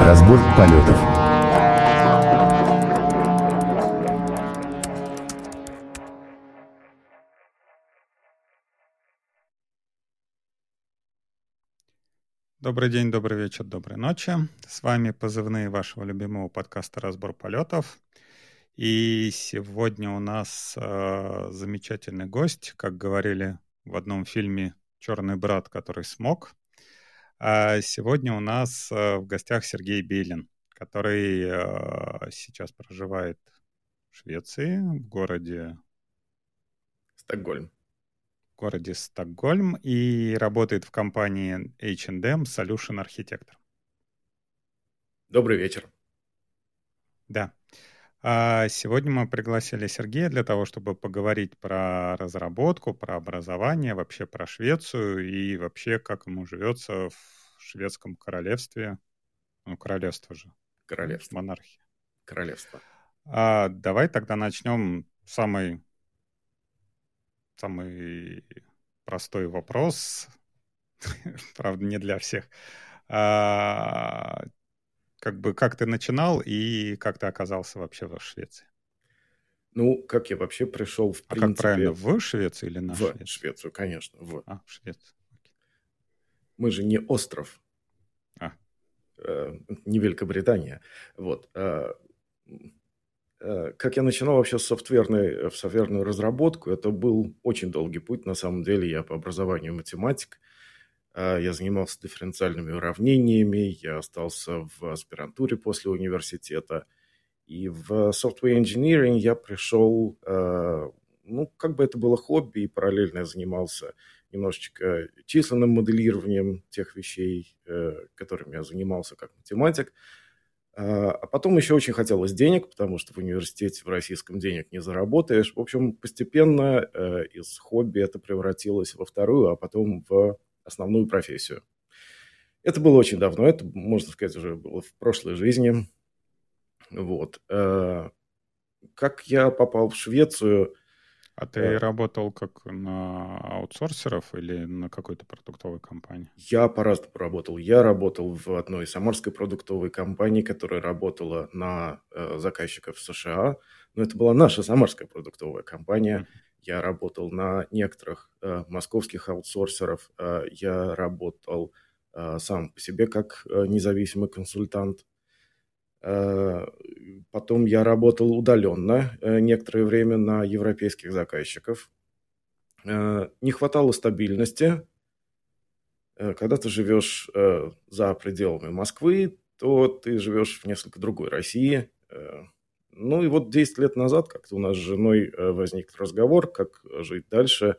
Разбор полетов. Добрый день, добрый вечер, доброй ночи. С вами позывные вашего любимого подкаста «Разбор полетов». И сегодня у нас э, замечательный гость, как говорили в одном фильме «Черный брат, который смог». А сегодня у нас э, в гостях Сергей Белин, который э, сейчас проживает в Швеции, в городе... Стокгольм. В городе Стокгольм и работает в компании H&M Solution Architector. Добрый вечер. Да. А сегодня мы пригласили Сергея для того, чтобы поговорить про разработку, про образование, вообще про Швецию и вообще как ему живется в шведском королевстве. Ну, королевство же. Королевство. Монархия. Королевство. А, давай тогда начнем самый, самый простой вопрос. Правда, не для всех. А, как бы как ты начинал и как ты оказался вообще в Швеции? Ну, как я вообще пришел в а принципе... как правильно, в Швеции или на в Швецию? Швецию, конечно, в. А, в Швецию. Мы же не остров. А. Э, не Великобритания. Вот. Э, э, как я начинал вообще с софтверной, в софтверную разработку, это был очень долгий путь. На самом деле я по образованию математик. Э, я занимался дифференциальными уравнениями, я остался в аспирантуре после университета. И в software engineering я пришел, э, ну, как бы это было хобби, и параллельно я занимался немножечко численным моделированием тех вещей, э, которыми я занимался как математик. А потом еще очень хотелось денег, потому что в университете в российском денег не заработаешь. В общем, постепенно из хобби это превратилось во вторую, а потом в основную профессию. Это было очень давно, это, можно сказать, уже было в прошлой жизни. Вот. Э, как я попал в Швецию? А ты э, работал как на аутсорсеров или на какой-то продуктовой компании? Я по-разному работал. Я работал в одной самарской продуктовой компании, которая работала на э, заказчиков в США. Но это была наша самарская продуктовая компания. Mm-hmm. Я работал на некоторых э, московских аутсорсеров. Э, я работал э, сам по себе как э, независимый консультант. Э, потом я работал удаленно э, некоторое время на европейских заказчиков. Э, не хватало стабильности. Э, когда ты живешь э, за пределами Москвы, то ты живешь в несколько другой России. Э, ну и вот 10 лет назад как-то у нас с женой э, возник разговор, как жить дальше,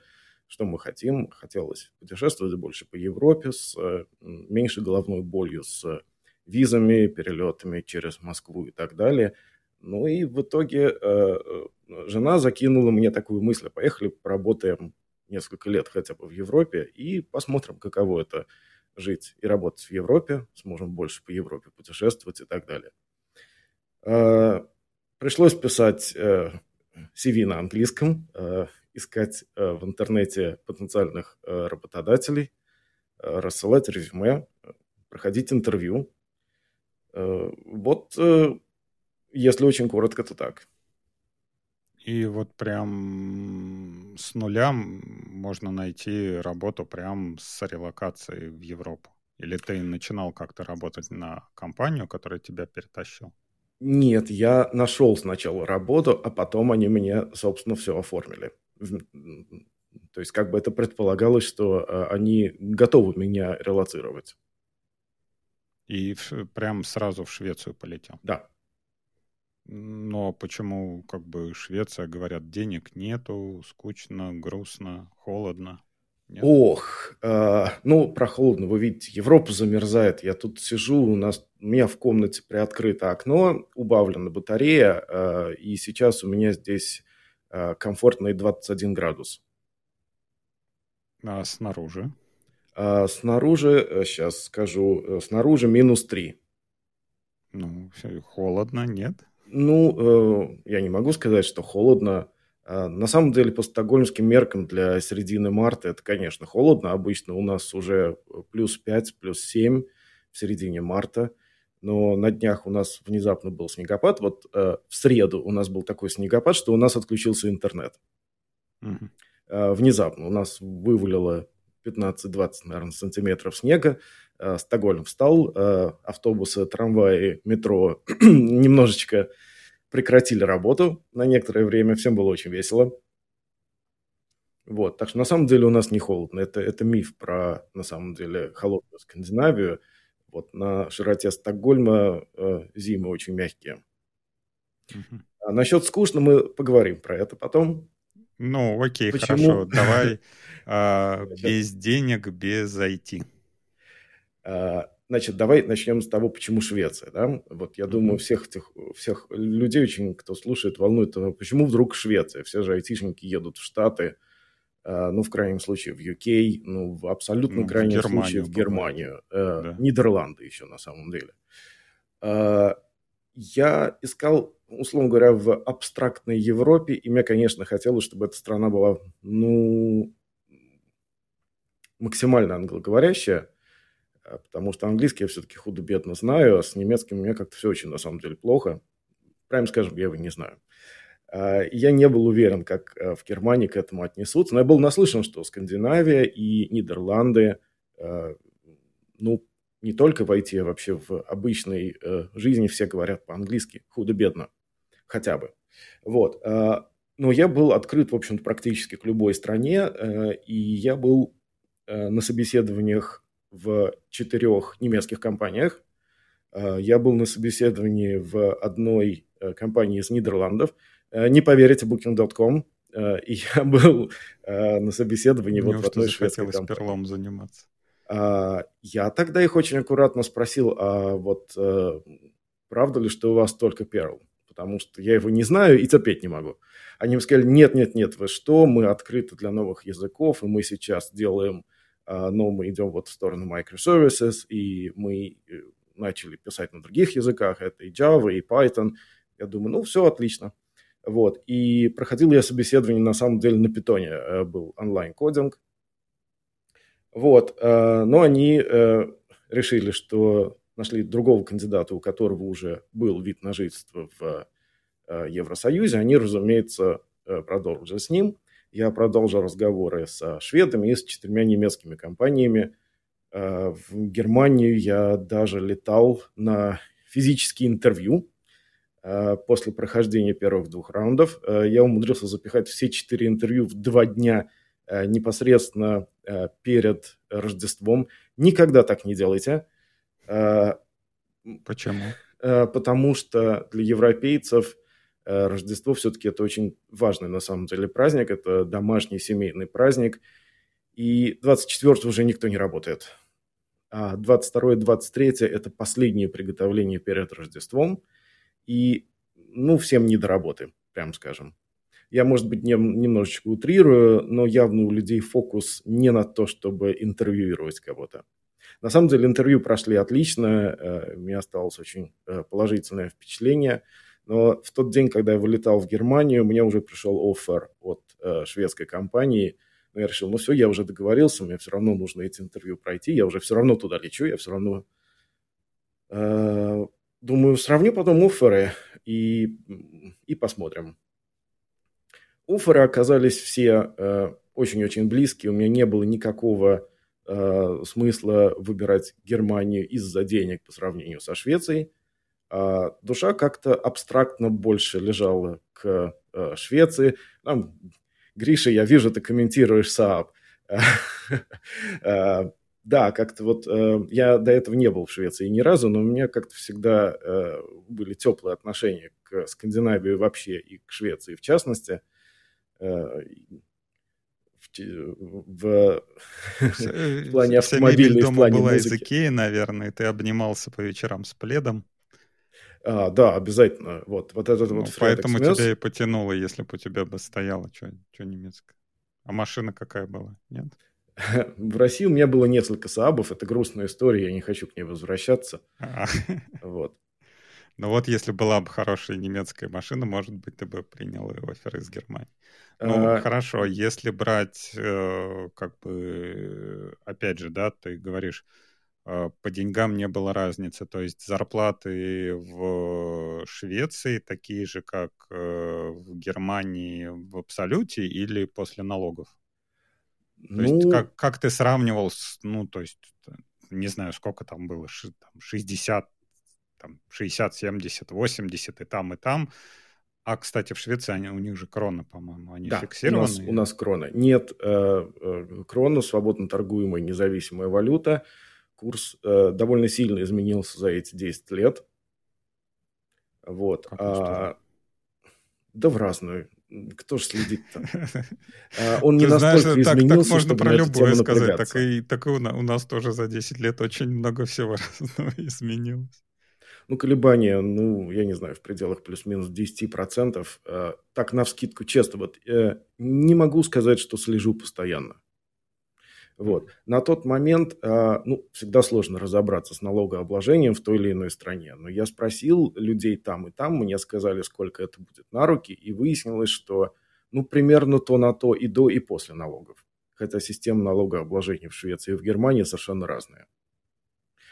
что мы хотим. Хотелось путешествовать больше по Европе с э, меньшей головной болью, с визами, перелетами через Москву и так далее. Ну и в итоге э, жена закинула мне такую мысль, поехали поработаем несколько лет хотя бы в Европе и посмотрим, каково это жить и работать в Европе, сможем больше по Европе путешествовать и так далее. Пришлось писать э, CV на английском, э, искать э, в интернете потенциальных э, работодателей, э, рассылать резюме, проходить интервью. Э, вот, э, если очень коротко, то так. И вот прям с нуля можно найти работу прям с релокацией в Европу? Или ты начинал как-то работать на компанию, которая тебя перетащил? Нет, я нашел сначала работу, а потом они мне, собственно, все оформили. То есть как бы это предполагалось, что а, они готовы меня релацировать. И прям сразу в Швецию полетел? Да. Но почему как бы Швеция, говорят, денег нету, скучно, грустно, холодно? Нет? Ох, э, ну, про холодно. Вы видите, Европа замерзает. Я тут сижу, у нас у меня в комнате приоткрыто окно, убавлена батарея, э, и сейчас у меня здесь э, комфортный 21 градус. А снаружи? А снаружи, сейчас скажу, снаружи минус 3. Ну, холодно, нет? Ну, я не могу сказать, что холодно. А, на самом деле, по стокгольмским меркам для середины марта это, конечно, холодно. Обычно у нас уже плюс 5, плюс 7 в середине марта. но на днях у нас внезапно был снегопад. Вот э, в среду у нас был такой снегопад, что у нас отключился интернет. Угу. Э, внезапно у нас вывалило 15-20, наверное, сантиметров снега. Э, Стокгольм встал, э, автобусы, трамваи, метро немножечко прекратили работу на некоторое время. Всем было очень весело. Вот, так что на самом деле у нас не холодно. Это, это миф про, на самом деле, холодную Скандинавию. Вот на широте Стокгольма э, зимы очень мягкие. Угу. А насчет скучно мы поговорим про это потом. Ну, окей, Почему? хорошо. Давай а, без денег, без IT. Значит, давай начнем с того, почему Швеция. Да? Вот я думаю, всех этих, всех людей, очень, кто слушает, волнует, а почему вдруг Швеция? Все же айтишники едут в Штаты, Э, ну, в крайнем случае, в UK, ну, в абсолютно ну, крайнем в случае в Германию, э, да. Нидерланды еще на самом деле. Э, я искал, условно говоря, в абстрактной Европе, и мне, конечно, хотелось, чтобы эта страна была, ну, максимально англоговорящая, потому что английский я все-таки худо-бедно знаю, а с немецким у меня как-то все очень, на самом деле, плохо. Прямо скажем, я его не знаю. А, я не был уверен, как э, в Германии к этому отнесутся, но я был наслышан, что Скандинавия и Нидерланды, э, ну, не только в IT, а вообще в обычной э, жизни все говорят по-английски, худо-бедно, хотя бы. Вот. А, но я был открыт, в общем-то, практически к любой стране, и я был на собеседованиях в четырех немецких компаниях. Я был на собеседовании в одной компании из Нидерландов – Э, не поверите, Booking.com. Э, и я был э, на собеседовании вот в одной шведской компании. перлом заниматься. Я тогда их очень аккуратно спросил, а вот правда ли, что у вас только перл? Потому что я его не знаю и терпеть не могу. Они мне сказали, нет, нет, нет, вы что, мы открыты для новых языков, и мы сейчас делаем, но мы идем вот в сторону microservices, и мы начали писать на других языках, это и Java, и Python. Я думаю, ну, все отлично. Вот. И проходил я собеседование, на самом деле, на питоне э, был онлайн-кодинг. Вот. Э, но они э, решили, что нашли другого кандидата, у которого уже был вид на жительство в Евросоюзе. Они, разумеется, продолжили с ним. Я продолжил разговоры со шведами и с четырьмя немецкими компаниями. В Германию я даже летал на физические интервью Э, после прохождения первых двух раундов. Э, я умудрился запихать все четыре интервью в два дня э, непосредственно перед Рождеством. Никогда так не делайте. Почему? Потому что для европейцев Рождество все-таки это очень важный на самом деле праздник. Это домашний семейный праздник. И 24 уже никто не работает. А 22 и 23 это последние приготовления перед Рождеством – и, ну, всем не до работы, прям скажем. Я, может быть, не, немножечко утрирую, но явно у людей фокус не на то, чтобы интервьюировать кого-то. На самом деле интервью прошли отлично, э, у меня осталось очень э, положительное впечатление. Но в тот день, когда я вылетал в Германию, мне уже пришел офер от э, шведской компании. Но я решил, ну все, я уже договорился, мне все равно нужно эти интервью пройти, я уже все равно туда лечу, я все равно Думаю, сравню потом офферы и, и посмотрим. Офферы оказались все э, очень-очень близкие. У меня не было никакого э, смысла выбирать Германию из-за денег по сравнению со Швецией. А душа как-то абстрактно больше лежала к э, Швеции. Там, Гриша, я вижу, ты комментируешь Saab. Э, да, как-то вот э, я до этого не был в Швеции ни разу, но у меня как-то всегда э, были теплые отношения к Скандинавии вообще и к Швеции в частности. Э, в, в, плане автомобиля и в плане была музыки. из Икеи, наверное, ты обнимался по вечерам с пледом. А, да, обязательно. Вот, вот этот ну, вот Поэтому тебя и потянуло, если бы у тебя бы стояло что немецкое. А машина какая была? Нет? В России у меня было несколько Саабов, это грустная история, я не хочу к ней возвращаться. А. Вот. Ну вот, если была бы хорошая немецкая машина, может быть, ты бы принял офер из Германии. Ну, а... хорошо, если брать, э, как бы, опять же, да, ты говоришь, по деньгам не было разницы. То есть зарплаты в Швеции такие же, как э, в Германии в абсолюте или после налогов? То ну... есть как, как ты сравнивал, с, ну, то есть, не знаю, сколько там было, 60, там, 60, 70, 80 и там, и там. А, кстати, в Швеции они, у них же крона, по-моему, они да, фиксированы. У нас, у нас крона. Нет, э, э, крона свободно торгуемая независимая валюта. Курс э, довольно сильно изменился за эти 10 лет. Вот. а, да в разную. Кто же следит-то? А, он не настолько изменился, так, можно про любое сказать. Так и, у нас тоже за 10 лет очень много всего разного изменилось. Ну, колебания, ну, я не знаю, в пределах плюс-минус 10%. Э, так, на вскидку, честно, вот э, не могу сказать, что слежу постоянно. Вот. На тот момент, э, ну, всегда сложно разобраться с налогообложением в той или иной стране. Но я спросил людей там и там, мне сказали, сколько это будет на руки, и выяснилось, что, ну, примерно то на то и до, и после налогов. Хотя система налогообложения в Швеции и в Германии совершенно разная.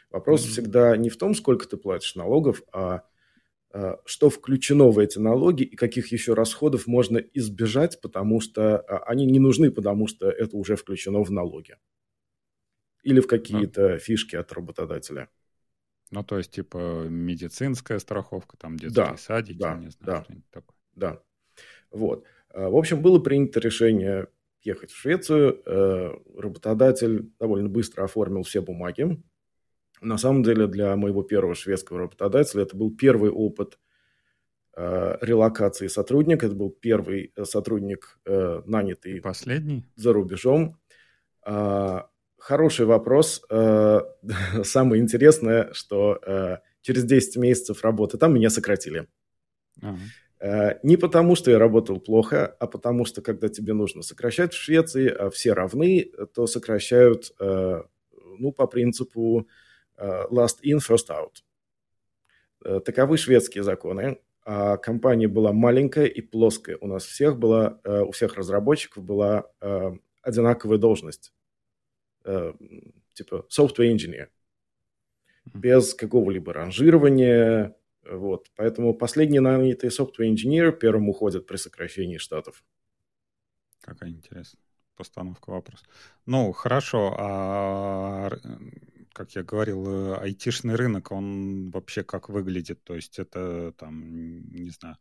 Вопрос mm-hmm. всегда не в том, сколько ты платишь налогов, а, а что включено в эти налоги и каких еще расходов можно избежать, потому что а, они не нужны, потому что это уже включено в налоги. Или в какие-то mm-hmm. фишки от работодателя. Ну, то есть, типа, медицинская страховка, там детские да, садики, да, не знаю, да, что-нибудь такое. Да, вот. В общем, было принято решение ехать в Швецию. Э, работодатель довольно быстро оформил все бумаги, на самом деле для моего первого шведского работодателя это был первый опыт э, релокации сотрудника. Это был первый э, сотрудник, э, нанятый Последний? за рубежом. Э, хороший вопрос. Э, самое интересное, что э, через 10 месяцев работы там меня сократили. Ага. Э, не потому, что я работал плохо, а потому что, когда тебе нужно сокращать в Швеции, а все равны, то сокращают э, ну, по принципу last in, first out. Э, таковы шведские законы. А компания была маленькая и плоская. У нас всех была, э, у всех разработчиков была одинаковая должность. Типа software engineer. Без какого-либо ранжирования. Вот. Поэтому последний нанятый software engineer первым уходит при сокращении штатов. Какая интересная постановка вопроса. Ну, хорошо. А как я говорил, э, айтишный рынок, он вообще как выглядит? То есть это там, не знаю,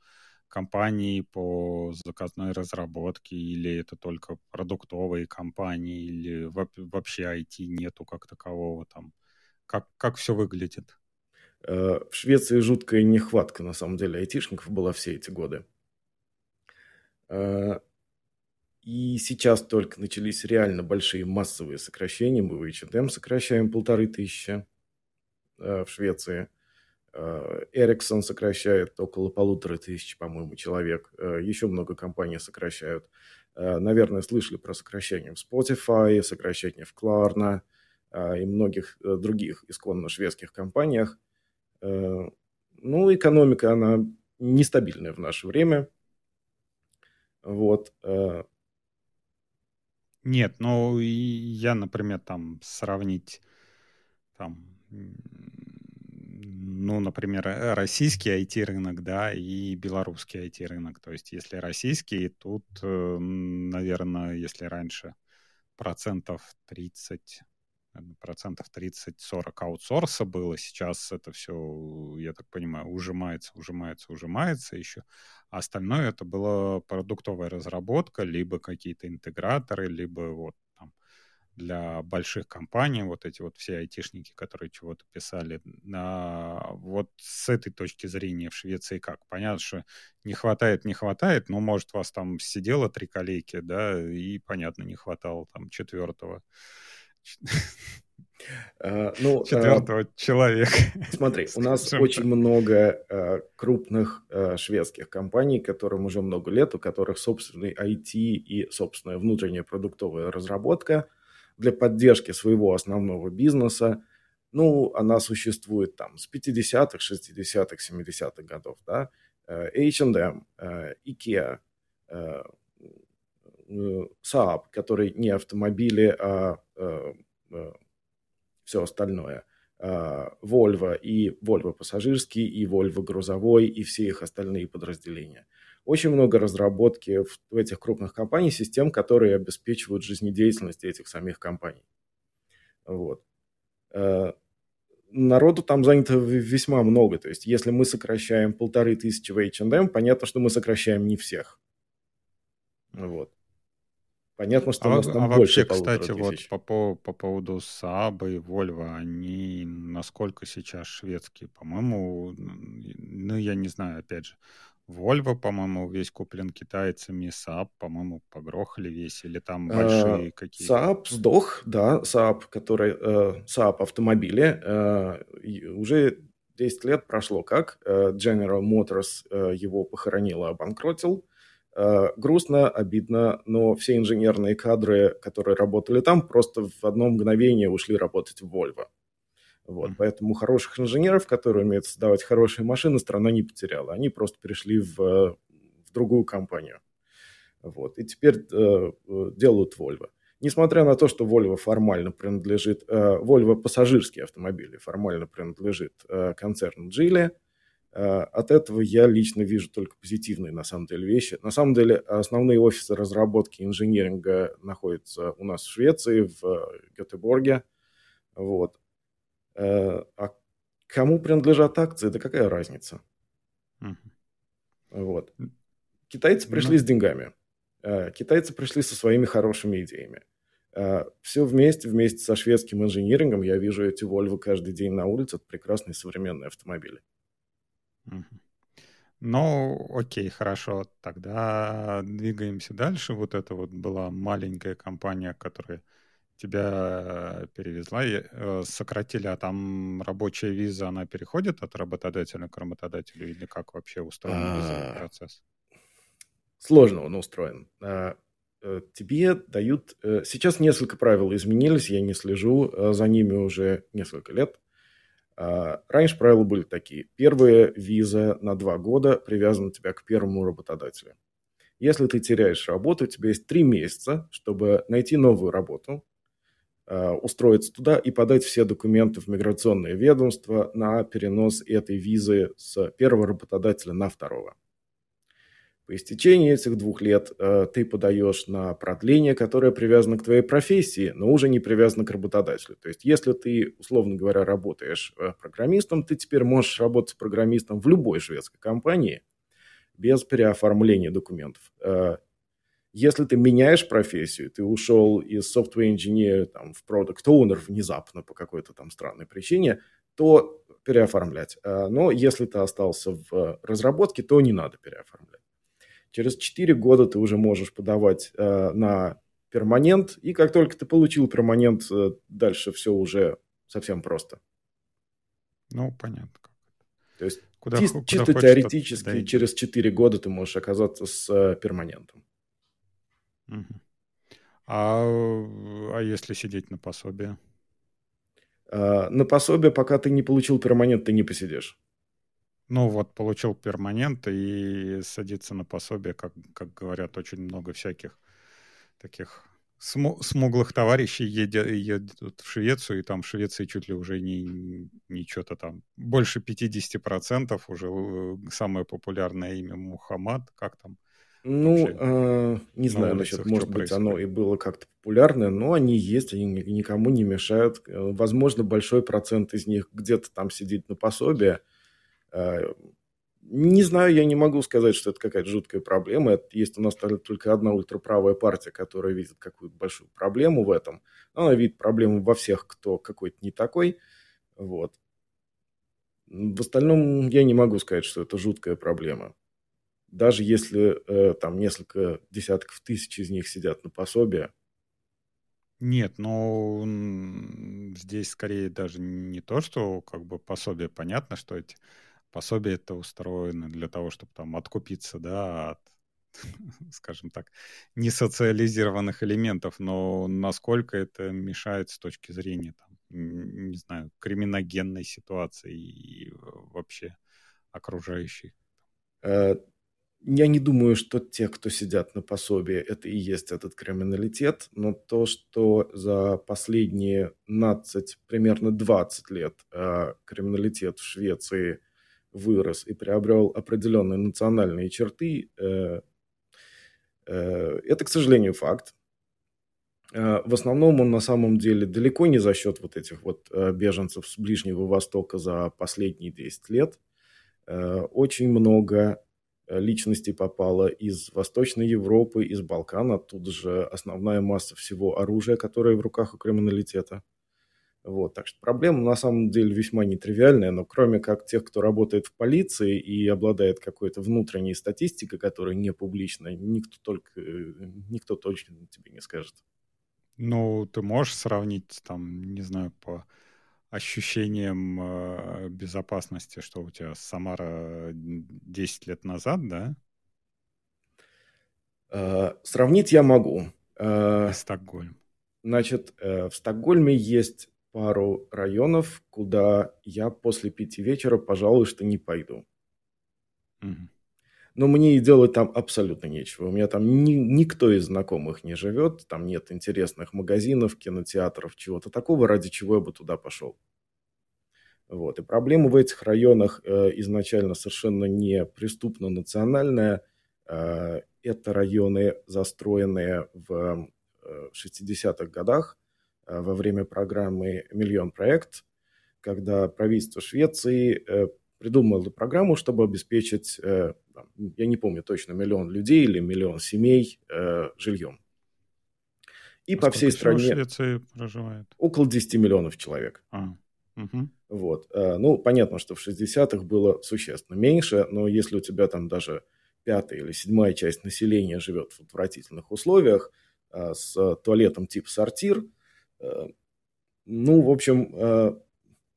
компании по заказной разработке, или это только продуктовые компании, или вообще IT нету как такового там? Как, как все выглядит? Э, в Швеции жуткая нехватка, на самом деле, айтишников была все эти годы. И сейчас только начались реально большие массовые сокращения. Мы в H&M сокращаем полторы тысячи э, в Швеции. Ericsson э, сокращает около полутора тысяч, по-моему, человек. Э, еще много компаний сокращают. Э, наверное, слышали про сокращение в Spotify, сокращение в Klarna э, и многих других исконно шведских компаниях. Ну, экономика, она нестабильная в наше время. Вот. Нет, ну я, например, там сравнить там, ну, например, э, российский IT-рынок, да, и белорусский IT-рынок. То есть, если российский, тут, э, наверное, если раньше процентов 30 процентов 30-40 аутсорса было. Сейчас это все, я так понимаю, ужимается, ужимается, ужимается еще. А остальное это была продуктовая разработка, либо какие-то интеграторы, либо вот там для больших компаний, вот эти вот все айтишники, которые чего-то писали. А вот с этой точки зрения в Швеции как? Понятно, что не хватает, не хватает, но, может, вас там сидело три коллеги, да, и, понятно, не хватало там четвертого. Uh, ну, Четвертого uh, человека. Смотри, у нас очень много uh, крупных шведских компаний, которым уже много лет, у которых собственный IT и собственная внутренняя продуктовая разработка для поддержки своего основного бизнеса. Ну, она существует там с 50-х, 60-х, 70-х годов, да. H&M, IKEA, Saab, который не автомобили, а все остальное. Volvo и Volvo пассажирский, и Volvo грузовой, и все их остальные подразделения. Очень много разработки в, этих крупных компаниях систем, которые обеспечивают жизнедеятельность этих самих компаний. Вот. Э, народу там занято весьма много. То есть, если мы сокращаем полторы тысячи в H&M, понятно, что мы сокращаем не всех. Вот. Понятно, что а, у нас там а больше вообще, кстати, вот по, по, по поводу Saab и Volvo, они насколько сейчас шведские? По-моему, ну, я не знаю, опять же, Volvo, по-моему, весь куплен китайцами, Saab, по-моему, погрохали весь, или там э, большие какие-то? Saab сдох, да, Saab, который, э, Saab автомобили, э, уже 10 лет прошло как, General Motors его похоронил, обанкротил, грустно, обидно, но все инженерные кадры, которые работали там, просто в одно мгновение ушли работать в Volvo. Вот, поэтому хороших инженеров, которые умеют создавать хорошие машины, страна не потеряла. Они просто перешли в, в другую компанию. Вот, и теперь э, делают Volvo. Несмотря на то, что Volvo формально принадлежит, э, Volvo пассажирские автомобили формально принадлежит э, концерну Geely, э, от этого я лично вижу только позитивные на самом деле вещи. На самом деле основные офисы разработки инженеринга находятся у нас в Швеции, в Гетеборге. Вот. Э, а кому принадлежат акции, да какая разница? Uh-huh. Вот. Китайцы пришли uh-huh. с деньгами. Э, китайцы пришли со своими хорошими идеями. Э, Все вместе, вместе со шведским инжинирингом я вижу эти Volvo каждый день на улице. Это прекрасные современные автомобили. Ну, окей, хорошо. Тогда двигаемся дальше. Вот это вот была маленькая компания, которая тебя э, перевезла, э, сократили, а там рабочая виза, она переходит от работодателя к работодателю или как вообще устроен а. процесс? Сложно он устроен. А, э, тебе дают... Сейчас несколько правил изменились, я не слежу за ними уже несколько лет. А, раньше правила были такие. Первая виза на два года привязана тебя к первому работодателю. Если ты теряешь работу, у тебя есть три месяца, чтобы найти новую работу, Э, устроиться туда и подать все документы в миграционное ведомство на перенос этой визы с первого работодателя на второго. По истечении этих двух лет э, ты подаешь на продление, которое привязано к твоей профессии, но уже не привязано к работодателю. То есть, если ты, условно говоря, работаешь э, программистом, ты теперь можешь работать программистом в любой шведской компании без переоформления документов. Если ты меняешь профессию, ты ушел из software engineer там, в product owner внезапно по какой-то там странной причине, то переоформлять. А, но если ты остался в разработке, то не надо переоформлять. Через 4 года ты уже можешь подавать а, на перманент, и как только ты получил перманент, э, дальше все уже совсем просто. Ну, понятно. То есть куда, чисто, куда чисто теоретически через 4 года ты можешь оказаться с э, перманентом. А, а если сидеть на пособие? А, на пособие, пока ты не получил перманент, ты не посидишь. Ну вот, получил перманент и садиться на пособие, как, как говорят, очень много всяких таких сму- смуглых товарищей едят, едут в Швецию, и там в Швеции чуть ли уже не, не что-то там, больше 50% уже э, самое популярное имя Мухаммад, как там, ну, э, не знаю насчет, может быть, происходит? оно и было как-то популярное, но они есть, они никому не мешают. Э, возможно, большой процент из них где-то там сидит на пособие. Не знаю, я не могу сказать, что это какая-то жуткая проблема. Есть у нас только одна ультраправая партия, которая видит какую-то большую проблему в этом. Она видит проблему во всех, кто какой-то не такой. Вот. В остальном я не могу сказать, что это жуткая проблема даже если э, там несколько десятков тысяч из них сидят на пособие. Нет, ну здесь скорее даже не то, что как бы пособие, понятно, что эти пособия это устроены для того, чтобы там откупиться, да, от, скажем так, несоциализированных элементов, но насколько это мешает с точки зрения, там, не знаю, криминогенной ситуации и вообще окружающей? Э, я не думаю, что те, кто сидят на пособии, это и есть этот криминалитет, но то, что за последние 15, примерно 20 лет э, криминалитет в Швеции вырос и приобрел определенные национальные черты, э, э, это, к сожалению, факт. Э, в основном он на самом деле далеко не за счет вот этих вот беженцев с Ближнего Востока за последние 10 лет. Очень много личностей попало из Восточной Европы, из Балкан, оттуда же основная масса всего оружия, которое в руках у криминалитета. Вот, так что проблема на самом деле весьма нетривиальная, но кроме как тех, кто работает в полиции и обладает какой-то внутренней статистикой, которая не публична, никто только никто точно тебе не скажет. Ну, ты можешь сравнить, там, не знаю, по ощущениям э, безопасности, что у тебя Самара 10 лет назад, да? Э, сравнить я могу. Э, Стокгольм. Значит, э, в Стокгольме есть пару районов, куда я после пяти вечера, пожалуй, что не пойду. Угу но мне и делать там абсолютно нечего. У меня там ни, никто из знакомых не живет, там нет интересных магазинов, кинотеатров, чего-то такого, ради чего я бы туда пошел. Вот. И проблема в этих районах э, изначально совершенно не преступно-национальная. Э, это районы, застроенные в э, 60-х годах во время программы «Миллион проект», когда правительство Швеции э, придумало программу, чтобы обеспечить э, я не помню точно, миллион людей или миллион семей э, жильем. И а по всей стране... в Швеции проживает? Около 10 миллионов человек. А, угу. Вот. Э, ну, понятно, что в 60-х было существенно меньше, но если у тебя там даже пятая или седьмая часть населения живет в отвратительных условиях, э, с туалетом типа сортир, э, ну, в общем, э,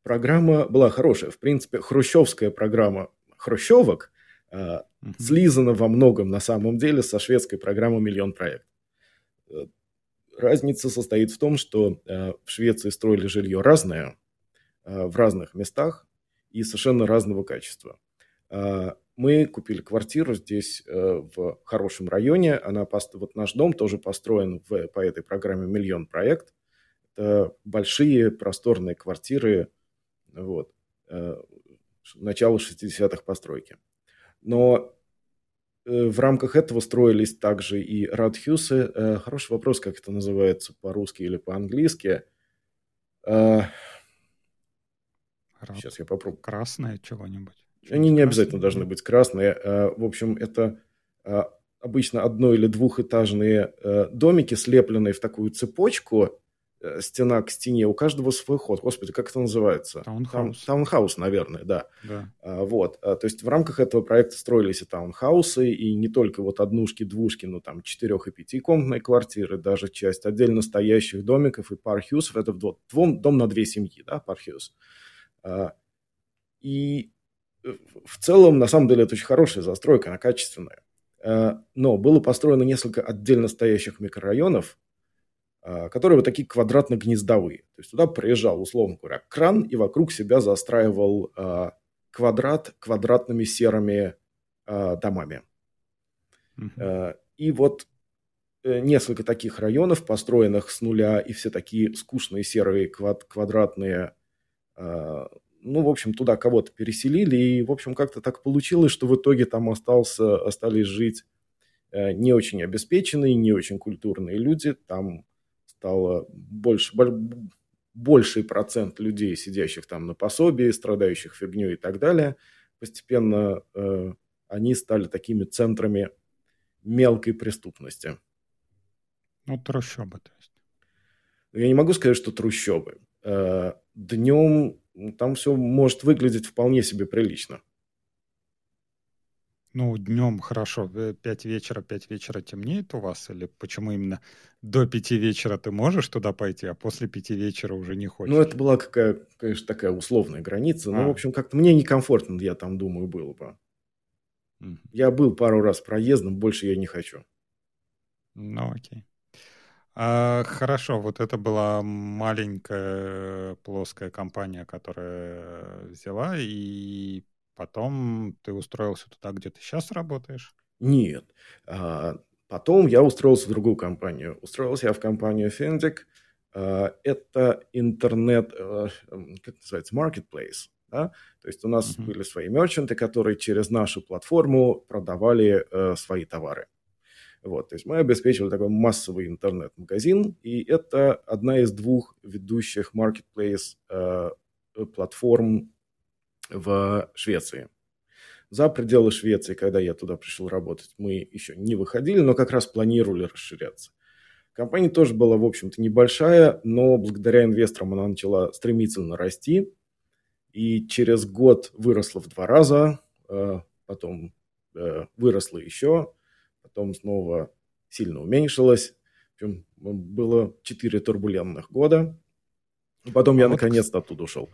программа была хорошая. В принципе, хрущевская программа хрущевок угу. слизано во многом на самом деле со шведской программой «Миллион проект». Э, разница состоит в том, что в Швеции строили жилье разное, в разных местах и совершенно разного качества. Мы купили квартиру здесь в хорошем районе. Она, вот наш дом тоже построен в, по этой программе «Миллион проект». Это большие просторные квартиры, вот, начала 60-х постройки. Но э, в рамках этого строились также и radhus ы. Э, хороший вопрос, как это называется по-русски или по-английски. Э, Rad. Сейчас я попробую. Красное чего-нибудь. Они не обязательно должны быть красные. В общем, это обычно одно- или двухэтажные домики, слепленные в такую цепочку, Э, стена к стене, у каждого свой ход. Господи, как это называется? Таунхаус. таунхаус, наверное, да. да. А, вот. А, то есть в рамках этого проекта строились и таунхаусы, и не только вот однушки, двушки, но там четырех- и пятикомнатные квартиры, даже часть отдельно стоящих домиков и parhus ов. Это дом, дом на две семьи, да, parhus. А, и э, в целом, на самом деле, это очень хорошая застройка, она качественная. Но было построено несколько отдельно стоящих микрорайонов, которые вот такие квадратно-гнездовые. То есть туда приезжал, условно говоря, кран и вокруг себя застраивал а, квадрат квадратными серыми а, домами. Uh-huh. И вот э, несколько таких районов, построенных с нуля, и все такие скучные серые квад- квадратные. Ну, в общем, туда кого-то переселили, и, в общем, как-то так получилось, что в итоге там остался, остались жить э, не очень обеспеченные, не очень культурные люди. Там стало больше, больший процент людей, сидящих там на пособии, страдающих фигней и так далее. Постепенно э, они стали такими центрами мелкой преступности. Ну, трущобы, то есть. Я не могу сказать, что трущобы. Э, днем там все может выглядеть вполне себе прилично. Ну, днем хорошо, 5 вечера, 5 вечера темнеет у вас? Или почему именно до 5 вечера ты можешь туда пойти, а после 5 вечера уже не хочешь? Ну, это была какая, конечно, такая условная граница. А. Ну, в общем, как-то мне некомфортно, я там думаю, было бы. Mm. Я был пару раз проездом, больше я не хочу. Ну, окей. А, хорошо, вот это была маленькая плоская компания, которая взяла и Потом ты устроился туда, где ты сейчас работаешь? Нет. А, потом я устроился в другую компанию. Устроился я в компанию Fendic. А, это интернет, а, как называется, marketplace. Да? То есть у нас uh-huh. были свои мерчанты, которые через нашу платформу продавали э, свои товары. Вот, то есть мы обеспечивали такой массовый интернет-магазин, и это одна из двух ведущих marketplace э, платформ в Швеции. За пределы Швеции, когда я туда пришел работать, мы еще не выходили, но как раз планировали расширяться. Компания тоже была, в общем-то, небольшая, но благодаря инвесторам она начала стремительно расти. И через год выросла в два раза, э, потом э, выросла еще, потом снова сильно уменьшилась. В общем, было четыре турбулентных года. Потом а я вот, наконец-то оттуда ушел.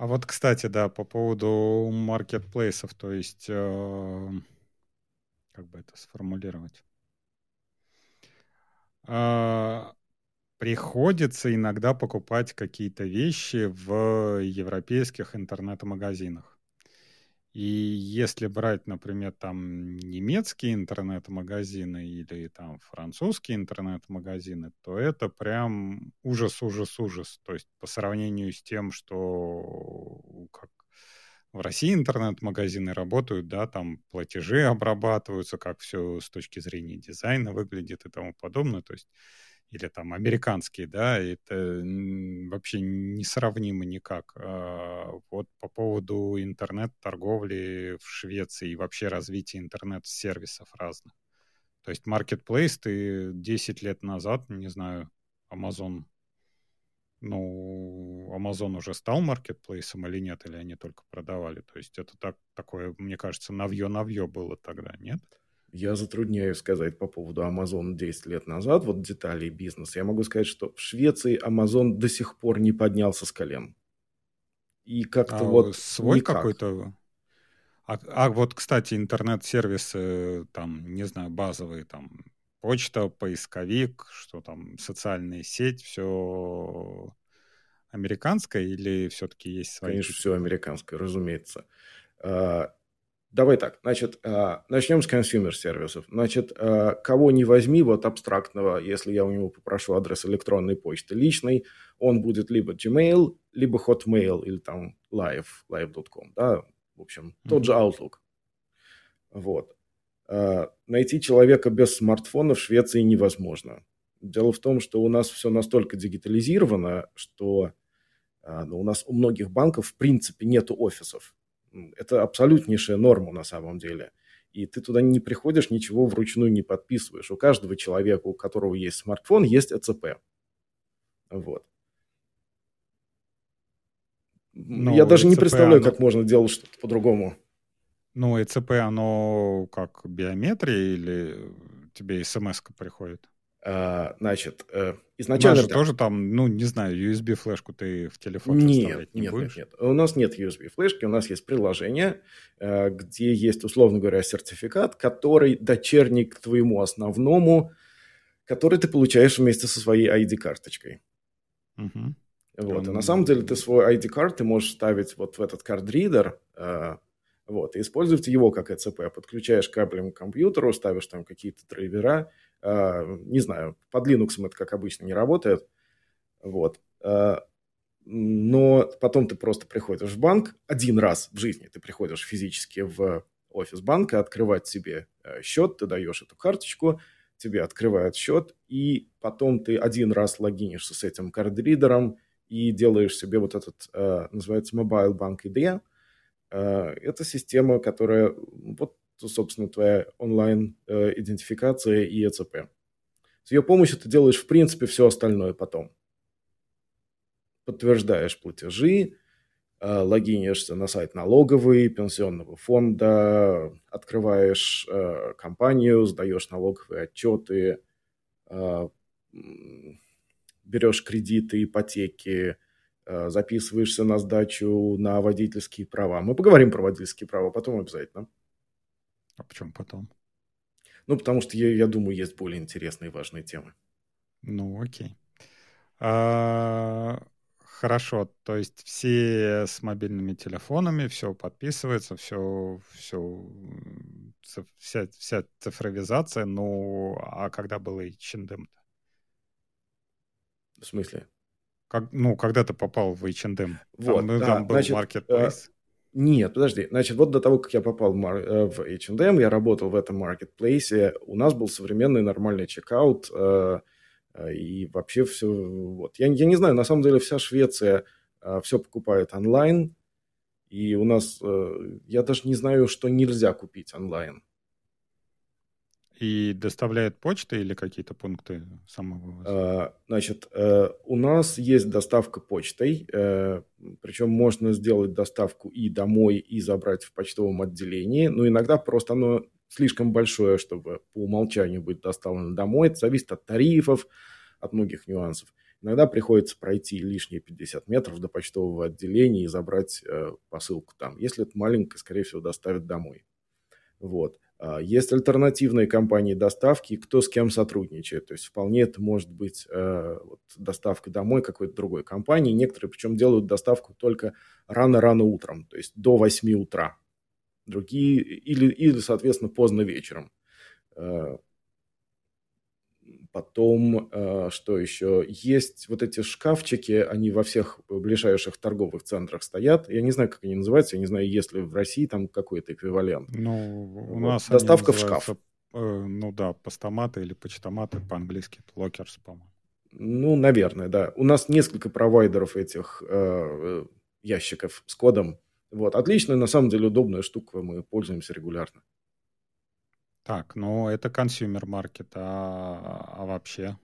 А вот, кстати, да, по поводу маркетплейсов, то есть, э, как бы это сформулировать? Э, приходится иногда покупать какие-то вещи в европейских интернет-магазинах. И если брать, например, там немецкие интернет-магазины или там французские интернет-магазины, то это прям ужас, ужас, ужас. То есть по сравнению с тем, что как в России интернет-магазины работают, да, там платежи обрабатываются, как все с точки зрения дизайна выглядит и тому подобное. То есть или там американские, да, это вообще несравнимо никак. А, вот по поводу интернет-торговли в Швеции и вообще развития интернет-сервисов разных. То есть Marketplace ты 10 лет назад, не знаю, Amazon, ну, Amazon уже стал маркетплейсом или нет, или они только продавали. То есть это так, такое, мне кажется, навье-навье было тогда, нет? Я затрудняюсь сказать по поводу Amazon 10 лет назад, вот деталей бизнеса. Я могу сказать, что в Швеции Amazon до сих пор не поднялся с колен. И как-то а вот свой никак. какой-то... А, а вот, кстати, интернет-сервисы, там, не знаю, базовые, там, почта, поисковик, что там, социальная сеть, все американское или все-таки есть свои? Конечно, все американское, разумеется. Давай так, значит, а, начнем с consumer сервисов. Значит, а, кого не возьми, вот абстрактного, если я у него попрошу адрес электронной почты личный, он будет либо Gmail, либо Hotmail или там live, live.com, да, в общем, mm-hmm. тот же Outlook. Вот. А, найти человека без смартфона в Швеции невозможно. Дело в том, что у нас все настолько дигитализировано, что ну, у нас у многих банков в принципе нет офисов. Это абсолютнейшая норма на самом деле. И ты туда не приходишь, ничего вручную не подписываешь. У каждого человека, у которого есть смартфон, есть ЭЦП. Вот. Ну, Я даже ЭЦП, не представляю, оно... как можно делать что-то по-другому. Ну, ЭЦП, оно как биометрия или тебе смс приходит? А, значит, э, изначально... У нас тоже там, ну, не знаю, USB-флешку ты в телефон нет, не нет, будешь? Нет, нет. У нас нет USB-флешки, у нас есть приложение, э, где есть, условно говоря, сертификат, который дочерний к твоему основному, который ты получаешь вместе со своей ID-карточкой. Угу. Вот. И на самом деле ты свой ID-карт ты можешь ставить вот в этот кард-ридер, э, вот, и использовать его как ECP. Подключаешь кабелем к компьютеру, ставишь там какие-то драйвера, а, не знаю, под Linux это, как обычно, не работает. Вот. А, но потом ты просто приходишь в банк один раз в жизни. Ты приходишь физически в офис банка открывать себе э, счет, ты даешь эту карточку, тебе открывают счет, и потом ты один раз логинишься с этим кардридером и делаешь себе вот этот, э, называется Mobile Bank ID. Э, это система, которая вот собственно, твоя онлайн-идентификация и ЭЦП. С ее помощью ты делаешь, в принципе, все остальное потом. Подтверждаешь платежи, э, логинишься на сайт налоговый, пенсионного фонда, открываешь э, компанию, сдаешь налоговые отчеты, э, берешь кредиты, ипотеки, записываешься на сдачу на водительские права. Мы поговорим про водительские права потом обязательно. А почему потом? Ну, потому что, я, я думаю, есть более интересные и важные темы. Ну, окей. А, хорошо, то есть все с мобильными телефонами, все подписывается, все, все вся, вся цифровизация, ну, а когда был H&M? В смысле? Как, ну, когда ты попал в H&M? Вот, там, да, там был значит, Marketplace? Нет, подожди. Значит, вот до того, как я попал в, H&M, я работал в этом Marketplace, у нас был современный нормальный чекаут, э, э, и вообще все... Вот. Я, я не знаю, на самом деле вся Швеция э, все покупает онлайн, и у нас, я даже не знаю, что нельзя купить онлайн. И доставляет почта или какие-то пункты самого? А, значит, э, у нас есть доставка почтой, э, причем можно сделать доставку и домой, и забрать в почтовом отделении, но иногда просто оно слишком большое, чтобы по умолчанию быть доставлено домой. Это зависит от тарифов, от многих нюансов. Иногда приходится пройти лишние 50 метров до почтового отделения и забрать э, посылку там. Если это маленькая, скорее всего, доставят домой. Вот. А, есть альтернативные компании доставки, кто с кем сотрудничает. То есть вполне это может быть э, вот, доставка домой какой-то другой компании. Некоторые причем делают доставку только рано-рано утром, то есть до 8 утра. Другие или, или соответственно, поздно вечером. Э, Потом, э, что еще? Есть вот эти шкафчики, они во всех ближайших торговых центрах стоят. Я не знаю, как они называются, я не знаю, есть ли в России там какой-то эквивалент. Ну, у нас Доставка в шкаф. Э, ну да, постаматы или почтоматы по-английски, lockers, по-моему. Ну, наверное, да. У нас несколько провайдеров этих э, ящиков с кодом. Вот, отличная, на самом деле, удобная штука, мы пользуемся регулярно. Так, ну это consumer market, а, а вообще?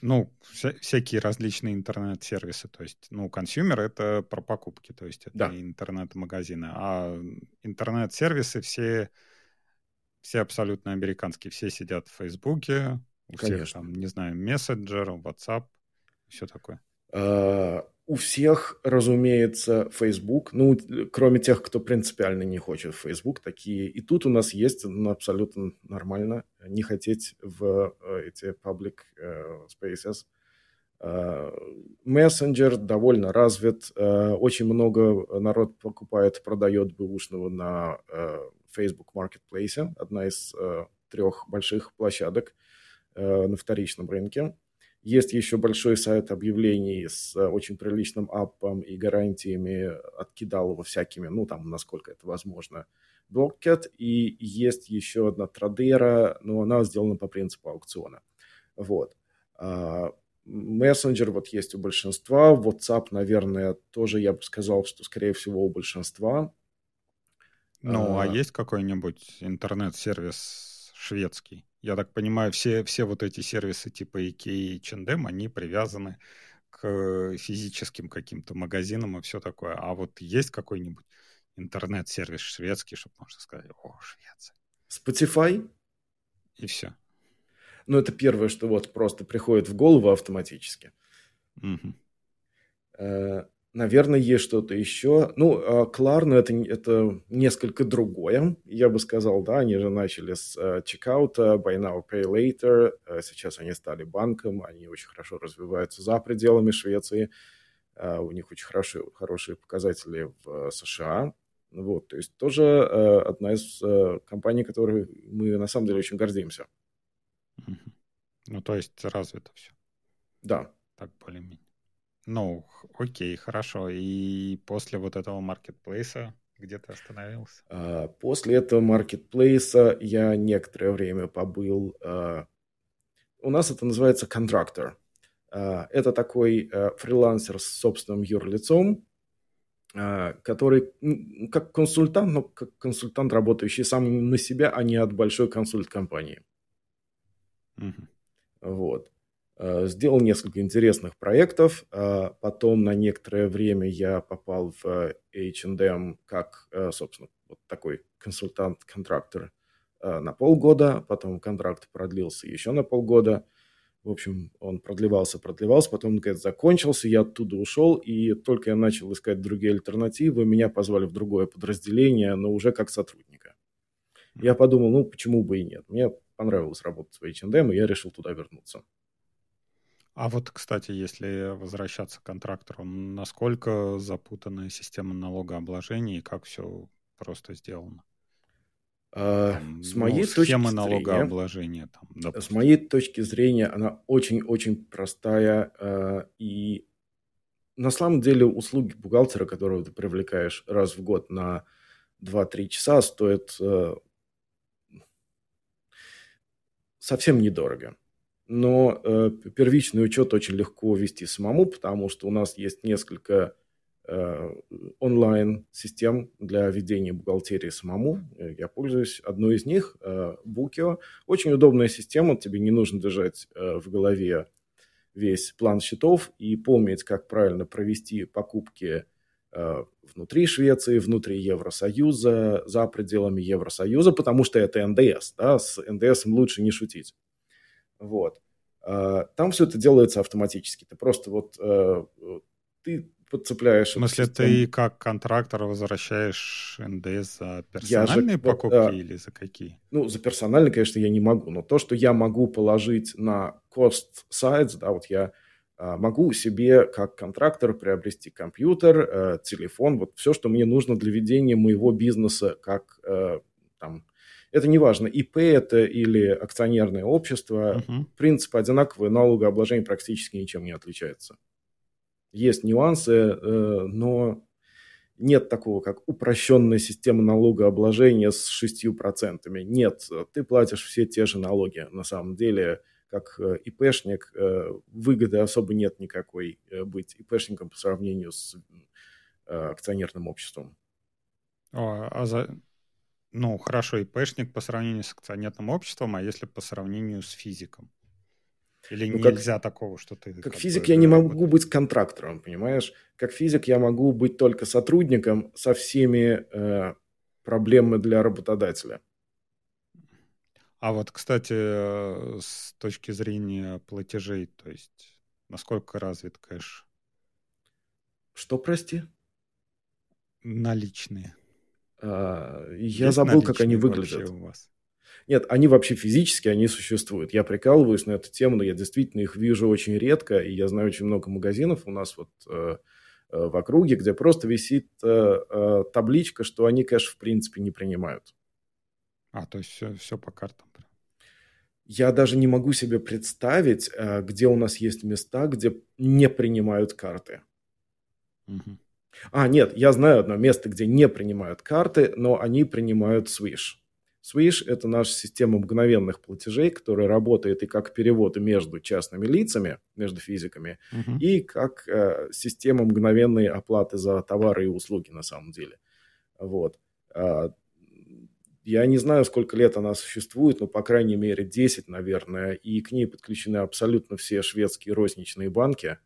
Ну, вся, всякие различные интернет-сервисы. То есть, ну, consumer — это про покупки, то есть это да. интернет-магазины. А интернет-сервисы все, все абсолютно американские. Все сидят в Фейсбуке, у Конечно. всех там, не знаю, мессенджер, WhatsApp, все такое. У всех, разумеется, Facebook, ну, кроме тех, кто принципиально не хочет Facebook, такие. И тут у нас есть ну, абсолютно нормально не хотеть в э, эти public uh, spaces. Мессенджер uh, довольно развит. Очень много народ покупает, продает бэушного на Facebook Marketplace. Одна из трех больших площадок на вторичном рынке. Есть еще большой сайт объявлений с э, очень приличным аппом и гарантиями от Кидалова всякими, ну, там, насколько это возможно, Blockcat. И есть еще одна Традера, но она сделана по принципу аукциона. Вот. А, мессенджер вот есть у большинства. WhatsApp, наверное, тоже я бы сказал, что, скорее всего, у большинства. Ну, а, а есть какой-нибудь интернет-сервис шведский? Я так понимаю, все, все вот эти сервисы типа IKEA и H&M, они привязаны к физическим каким-то магазинам и все такое. А вот есть какой-нибудь интернет-сервис шведский, чтобы можно сказать, о, Швеция. Spotify? И все. Ну, это первое, что вот просто приходит в голову автоматически. Угу. Наверное, есть что-то еще. Ну, а Кларна это, это несколько другое, я бы сказал, да, они же начали с э, чекаута, buy now, pay later, э, сейчас они стали банком, они очень хорошо развиваются за пределами Швеции, э, у них очень хорошие, хорошие показатели в США, вот, то есть тоже одна из компаний, которой мы на самом деле очень гордимся. Ну, то есть развито все. Да. Так более-менее. Ну, окей, хорошо. И после вот этого маркетплейса где ты остановился? А, после этого маркетплейса я некоторое время побыл. А, у нас это называется контрактор. А, это такой фрилансер с собственным юрлицом, который как консультант, но как консультант, работающий сам на себя, а не от большой консульт-компании. Угу. Вот. Э, сделал несколько интересных проектов. Э, потом на некоторое время я попал в H&M как, собственно, вот такой консультант-контрактор на полгода. Потом контракт продлился еще на полгода. В общем, он продлевался, продлевался, потом, наконец, закончился, я оттуда ушел, и только я начал искать другие альтернативы, меня позвали в другое подразделение, но уже как сотрудника. Я подумал, ну, почему бы и нет. Мне понравилось работать в H&M, и я решил туда вернуться. А вот, кстати, если возвращаться к контрактору, насколько запутанная система налогообложения и как все просто сделано? там, с моей ну, точки зрения, налогообложения. Там, с моей точки зрения, она очень-очень простая. Э, и на самом деле услуги бухгалтера, которого ты привлекаешь раз в год на 2-3 часа, стоят э, совсем недорого. Но э, первичный учет очень легко вести самому, потому что у нас есть несколько Э, онлайн-систем для ведения бухгалтерии самому. Я пользуюсь одной из них, э, Bookio. Очень удобная система, тебе не нужно держать э, в голове весь план счетов и помнить, как правильно провести покупки внутри Швеции, внутри Евросоюза, за пределами Евросоюза, потому что это НДС. Да? С НДС лучше не шутить. Вот. Там все это делается автоматически. Ты просто вот ты подцепляешь. В смысле, ты как контрактор возвращаешь НДС за персональные же, покупки вот, или за какие? Ну, за персональные, конечно, я не могу, но то, что я могу положить на cost sides, да, вот я а, могу себе как контрактор приобрести компьютер, э, телефон, вот все, что мне нужно для ведения моего бизнеса, как э, там, это не важно, ИП это или акционерное общество, uh-huh. принцип одинаковый, налогообложение практически ничем не отличается. Есть нюансы, э, но нет такого, как упрощенная система налогообложения с 6%. Нет, ты платишь все те же налоги. На самом деле, как э, ИПшник, э, выгоды особо нет никакой быть ИПшником по сравнению с акционерным обществом. О, а за... Ну, хорошо, ИПшник по сравнению с акционерным обществом, а если по сравнению с физиком? Или ну, нельзя как, такого, что ты... Как, как физик бы, я не могу быть контрактором, понимаешь? Как физик я могу быть только сотрудником со всеми э, проблемами для работодателя. А вот, кстати, э, с точки зрения платежей, то есть насколько развит кэш? Что, прости? Наличные. А, я Есть забыл, как они выглядят. У вас? Нет, они вообще физически, они существуют. Я прикалываюсь на эту тему, но я действительно их вижу очень редко, и я знаю очень много магазинов у нас вот э, э, в округе, где просто висит э, э, табличка, что они кэш в принципе не принимают. А, то есть все, все по картам. Я даже не могу себе представить, где у нас есть места, где не принимают карты. Угу. А, нет, я знаю одно место, где не принимают карты, но они принимают Swish. Swish – это наша система мгновенных платежей, которая работает и как перевод между частными лицами, между физиками, uh-huh. и как э, система мгновенной оплаты за товары и услуги на самом деле. Вот. Э, я не знаю, сколько лет она существует, но, по крайней мере, 10, наверное, и к ней подключены абсолютно все шведские розничные банки.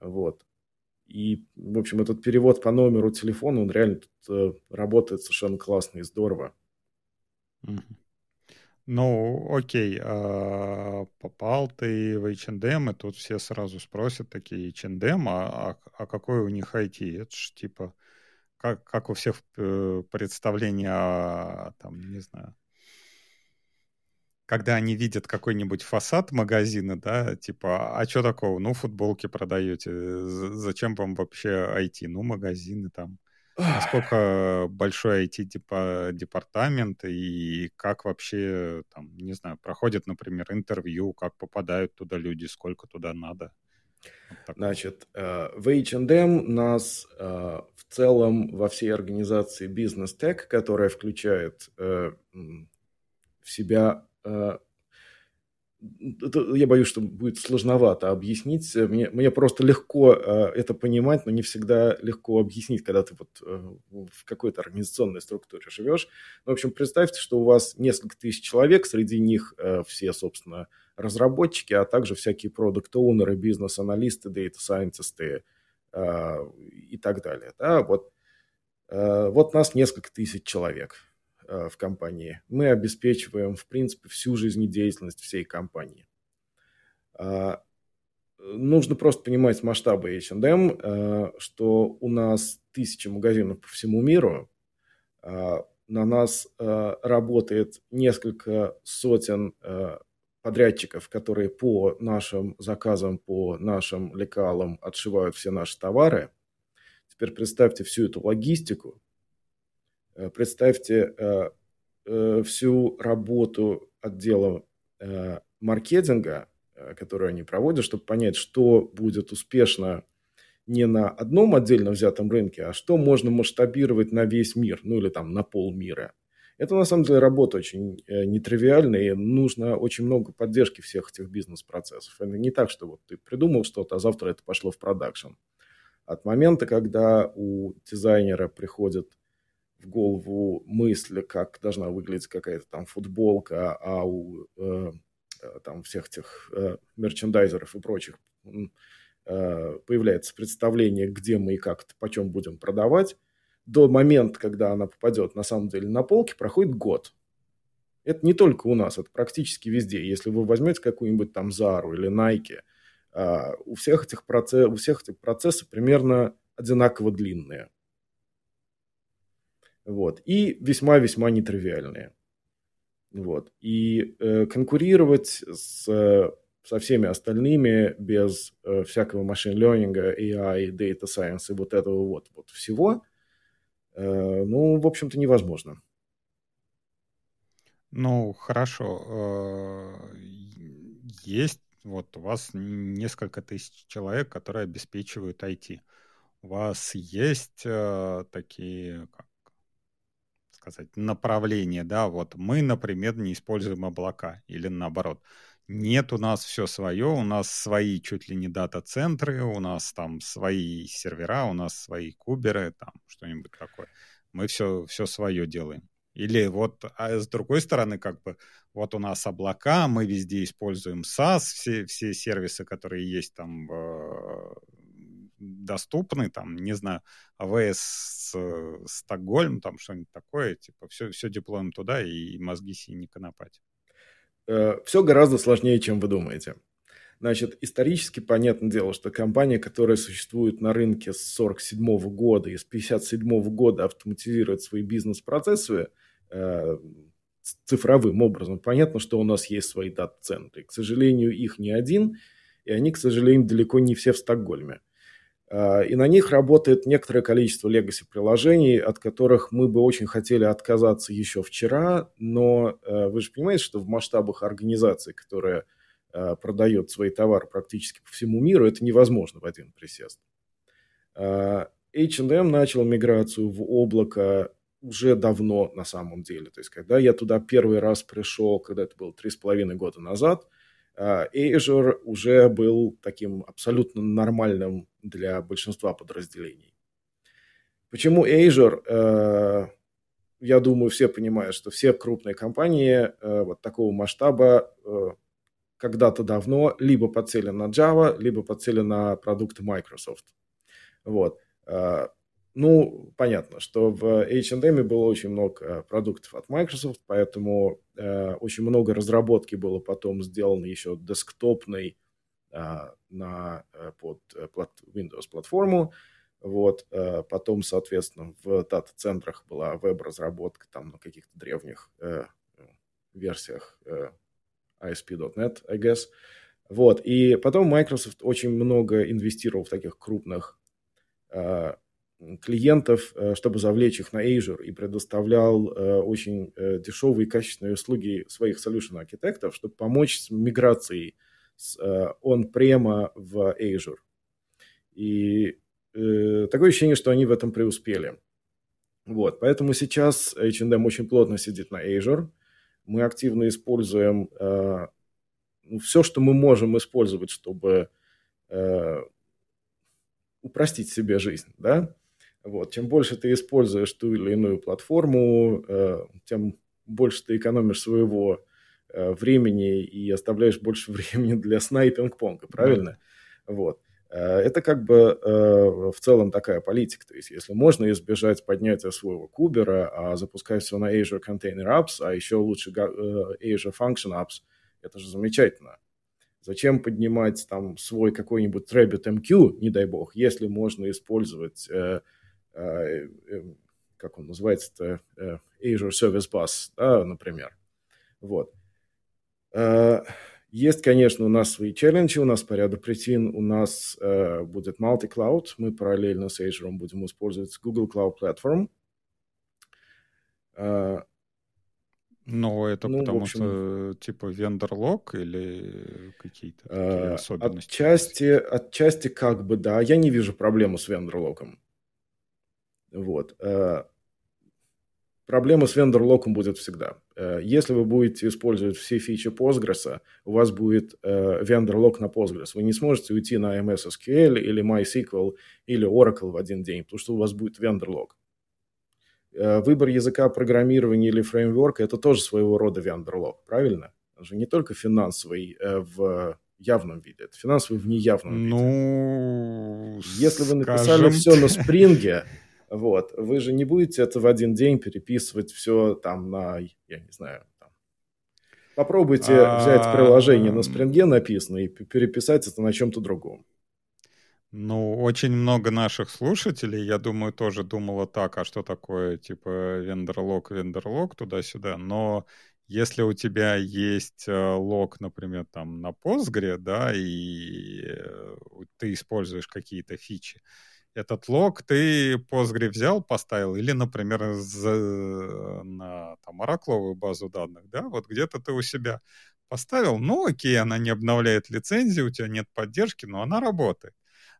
Вот. И, в общем, этот перевод по номеру телефона, он реально тут, э, работает совершенно классно и здорово. Ну, окей, а, попал ты в H&M, и тут все сразу спросят такие, H&M, а, а, какой у них IT? Это ж типа, как, как у всех э, представление о, там, не знаю, когда они видят какой-нибудь фасад магазина, да, типа, а что такого? Ну, футболки продаете, зачем вам вообще IT? Ну, магазины там, Насколько большой IT-департамент и как вообще, там, не знаю, проходит, например, интервью, как попадают туда люди, сколько туда надо? Вот Значит, э, в H&M нас э, в целом во всей организации Tech, которая включает э, в себя это, я боюсь, что будет сложновато объяснить. Мне, мне просто легко э, это понимать, но не всегда легко объяснить, когда ты вот э, в какой-то организационной структуре живешь. Ну, в общем, представьте, что у вас несколько тысяч человек, среди них э, все, собственно, разработчики, а также всякие продукт-оунеры, бизнес-аналисты, дата-сайентисты э, и так далее. Да? Вот, э, вот нас несколько тысяч человек – в компании, мы обеспечиваем, в принципе, всю жизнедеятельность всей компании. А, нужно просто понимать масштабы H&M, э, что у нас тысячи магазинов по всему миру, а, на нас э, работает несколько сотен подрядчиков, которые по нашим заказам, по нашим лекалам отшивают все наши товары. Теперь представьте всю эту логистику, Э, представьте, э, э, всю работу отдела э, маркетинга, э, которую они проводят, чтобы понять, что будет успешно не на одном отдельно взятом рынке, а что можно масштабировать на весь мир, ну или там на полмира. Это на самом деле работа очень э, нетривиальная, и нужно очень много поддержки всех этих бизнес-процессов. Это не так, что вот ты придумал что-то, а завтра это пошло в продакшн. От момента, когда у дизайнера приходит в голову мысль, как должна выглядеть какая-то там футболка, а у э, э там всех этих э, мерчендайзеров и прочих э, появляется представление, где мы и как, почем будем продавать, до момента, когда она попадет на самом деле на полки, проходит год. Это не только у нас, это практически везде. Если вы возьмете какую-нибудь там Зару или Nike, а, у всех этих, процесс, у всех этих процессы примерно одинаково длинные. Вот. И весьма-весьма нетривиальные. Вот. И э, конкурировать с, со всеми остальными без э, всякого машин-ленинга, AI, data science и вот этого вот, вот всего – Э, ну, в общем-то, невозможно. Ну, хорошо. Э, есть вот у вас несколько тысяч человек, которые обеспечивают IT. У вас есть э, такие, как сказать, направления, да, вот мы, например, не используем облака или наоборот. Нет, у нас все свое, у нас свои чуть ли не дата-центры, у нас там свои сервера, у нас свои куберы, там что-нибудь такое. Мы все, все свое делаем. Или вот, а с другой стороны, как бы, вот у нас облака, мы везде используем SaaS, все, все сервисы, которые есть там э, доступны, там, не знаю, AWS э, Стокгольм, там что-нибудь такое, типа, все, все деплоим туда и мозги себе не конопать. Э, все гораздо сложнее, чем вы думаете. Значит, исторически понятное дело, что компания, которая существует на рынке с 1947 года и с 1957 года автоматизирует свои бизнес-процессы э, цифровым образом, понятно, что у нас есть свои дата-центры. К сожалению, их не один, и они, к сожалению, далеко не все в Стокгольме. А, и на них работает некоторое количество legacy приложений, от которых мы бы очень хотели отказаться еще вчера, но э, вы же понимаете, что в масштабах организации, которая э, продает свои товары практически по всему миру, это невозможно в один присест. H&M начал миграцию в облако уже давно на самом деле. То есть, когда я туда первый раз пришел, когда это было три с половиной года назад – Azure уже был таким абсолютно нормальным для большинства подразделений. Почему Azure? Э, я думаю, все понимают, что все крупные компании э, вот такого масштаба э, когда-то давно либо подсели на Java, либо подсели на продукты Microsoft. Вот. Ну, понятно, что в H&M было очень много э, продуктов от Microsoft, поэтому э, очень много разработки было потом сделано еще десктопной э, на, э, под э, Windows платформу. Вот, э, потом, соответственно, в дата-центрах была веб-разработка там на каких-то древних э, версиях э, ASP.NET, I guess. Вот, и потом Microsoft очень много инвестировал в таких крупных клиентов, э, чтобы завлечь их на Azure и предоставлял э, очень э, дешевые и качественные услуги своих solution архитектов, чтобы помочь с миграцией с он-према в Azure. И такое ощущение, что они в этом преуспели. Вот, поэтому сейчас H&M очень плотно сидит на Azure. Мы активно используем ну, все, что мы можем использовать, чтобы упростить себе жизнь, да, вот. Чем больше ты используешь ту или иную платформу, э, тем больше ты экономишь своего э, времени и оставляешь больше времени для сна и пинг-понга, правильно? Mm-hmm. Вот. Э, это как бы в целом такая политика. То есть, если можно избежать поднятия своего кубера, а запускать все на Azure Container Apps, а еще лучше Azure Function Apps, это же замечательно. Зачем поднимать там свой какой-нибудь RabbitMQ, не дай бог, если можно использовать как он называется-то, э, Azure Service Bus, да, например. Вот. Есть, конечно, у нас свои челленджи, у нас по ряду причин у нас э, будет multi-cloud, мы параллельно с Azure будем использовать Google Cloud Platform. Э, Ну, это ну, потому общем, что типа вендор-лог или какие-то э, особенности? Отчасти, отчасти как бы да. Я не вижу проблему с вендор-логом. Вот. Э, проблема с вендор-локом будет всегда. Э, если вы будете использовать все фичи Postgres, у вас будет э, вендор-лог на Postgres. Вы не сможете уйти на MS SQL или MySQL или Oracle в один день, потому что у вас будет вендор-лог. Выбор языка программирования или фреймворка – это тоже своего рода вендор-лог, правильно? Он же не только финансовый в явном виде, это финансовый в неявном виде. Ну, Если вы написали скажем... все на спринге, вот. Вы же не будете это в один день переписывать все там на, я не знаю, там. Попробуйте взять приложение на спринге написано и переписать это на чем-то другом. Ну, очень много наших слушателей, я думаю, тоже думало так, а что такое, типа, вендор-лог, вендор-лог, туда-сюда. Но если у тебя есть э, лог, например, там на Postgre, да, и э, ты используешь какие-то фичи, этот лог ты Postgre взял, поставил, или, например, за, на там, оракловую базу данных, да, вот где-то ты у себя поставил, ну окей, она не обновляет лицензию, у тебя нет поддержки, но она работает.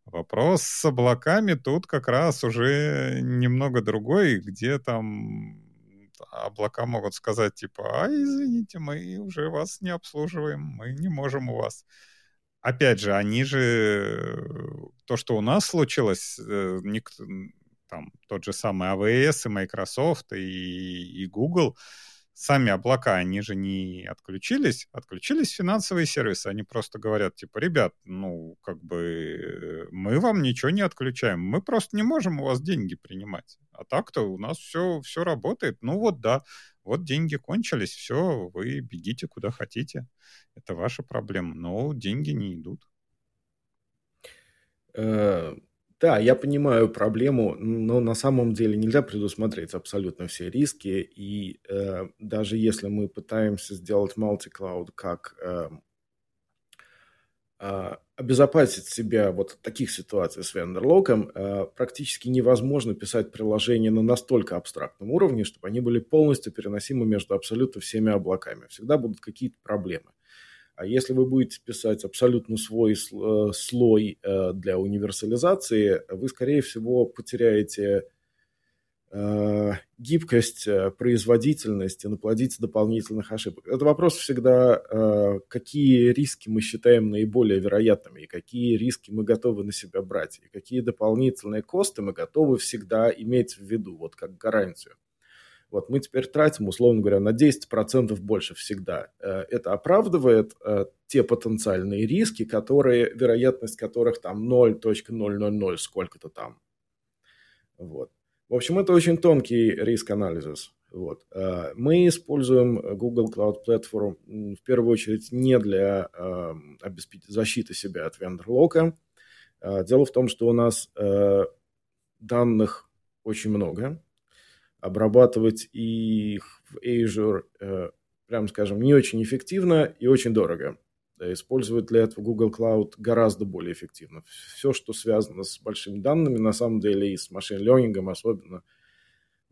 Вопрос с облаками тут как раз уже немного другой, где там облака могут сказать типа, а извините, мы уже вас не обслуживаем, мы не можем у вас опять же, они же... То, что у нас случилось, э, никто, там, тот же самый AWS и Microsoft и, и Google, сами облака, они же не отключились, отключились финансовые сервисы, они просто говорят, типа, ребят, ну, как бы, мы вам ничего не отключаем, мы просто не можем у вас деньги принимать, а так-то у нас все, все работает, ну вот да, вот деньги кончились, все, вы бегите куда хотите. Это ваша проблема, но деньги не идут. Э, да, я понимаю проблему, но на самом деле нельзя предусмотреть абсолютно все риски. И э, даже если мы пытаемся сделать multi-cloud как э, э, обезопасить себя вот от таких ситуаций с вендор-локом, э, практически невозможно писать приложения на настолько абстрактном уровне, чтобы они были полностью переносимы между абсолютно всеми облаками. Всегда будут какие-то проблемы. А если вы будете писать абсолютно свой э, слой э, для универсализации, вы, скорее всего, потеряете гибкость, э, производительность и наплодить дополнительных ошибок. Это вопрос всегда, э, какие риски мы считаем наиболее вероятными, и какие риски мы готовы на себя брать, и какие дополнительные косты мы готовы всегда иметь в виду, вот как гарантию. Вот мы теперь тратим, условно говоря, на 10% больше всегда. Это оправдывает те потенциальные риски, которые, вероятность которых там 0.000 сколько-то там. Вот. В общем, это очень тонкий риск-анализ. Вот. Э, мы используем Google Cloud Platform в первую очередь не для эм, защиты себя от вендор-лока. Э, дело в том, что у нас э, данных очень много. Обрабатывать их в Azure, прям скажем, не очень эффективно и очень дорого. Использовать для этого Google Cloud гораздо более эффективно. Все, что связано с большими данными, на самом деле и с машин-лернингом особенно,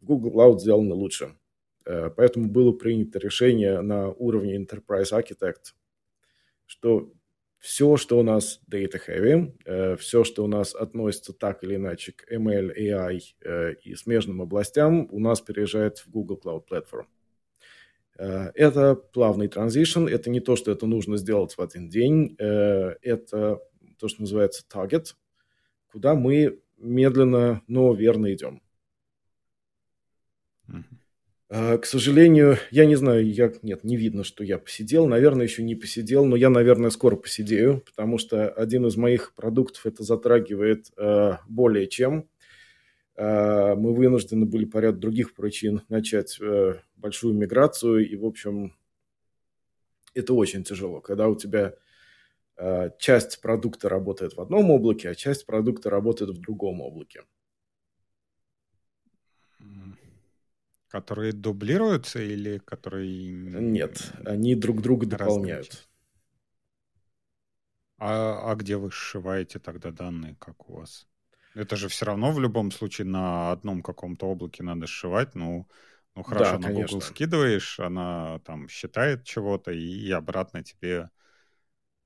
в Google Cloud сделано лучше. Э, поэтому было принято решение на уровне Enterprise Architect, что все, что у нас data heavy, э, все, что у нас относится так или иначе к ML, AI э, и смежным областям, у нас переезжает в Google Cloud Platform. Э, это плавный транзишн, это не то, что это нужно сделать в один день, э, это то, что называется target, куда мы медленно, но верно идем. Uh-huh. К сожалению, я не знаю, я, нет, не видно, что я посидел. Наверное, еще не посидел, но я, наверное, скоро посидею, потому что один из моих продуктов это затрагивает э, более чем. Э, мы вынуждены были по ряду других причин начать э, большую миграцию, и, в общем, это очень тяжело, когда у тебя э, часть продукта работает в одном облаке, а часть продукта работает в другом облаке. Которые дублируются или которые... Нет, они друг друга дополняют. А, а где вы сшиваете тогда данные, как у вас? Это же все равно в любом случае на одном каком-то облаке надо сшивать, ну, Ну хорошо, да, на конечно. Google скидываешь, она там считает чего-то и обратно тебе,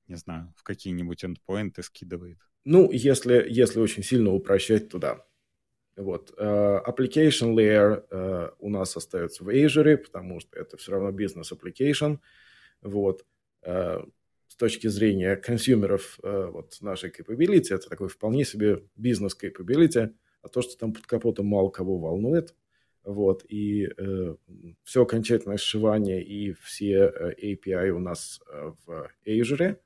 не знаю, в какие-нибудь эндпоинты скидывает. Ну, если, если очень сильно упрощать, то да. Вот. Uh, application layer uh, у нас остается в Azure, потому что это все равно бизнес application. Вот. Uh, с точки зрения консюмеров вот нашей capability, это такой вполне себе бизнес capability, а то, что там под капотом мало кого волнует. Вот, и э, все окончательное сшивание и все API у нас в Azure.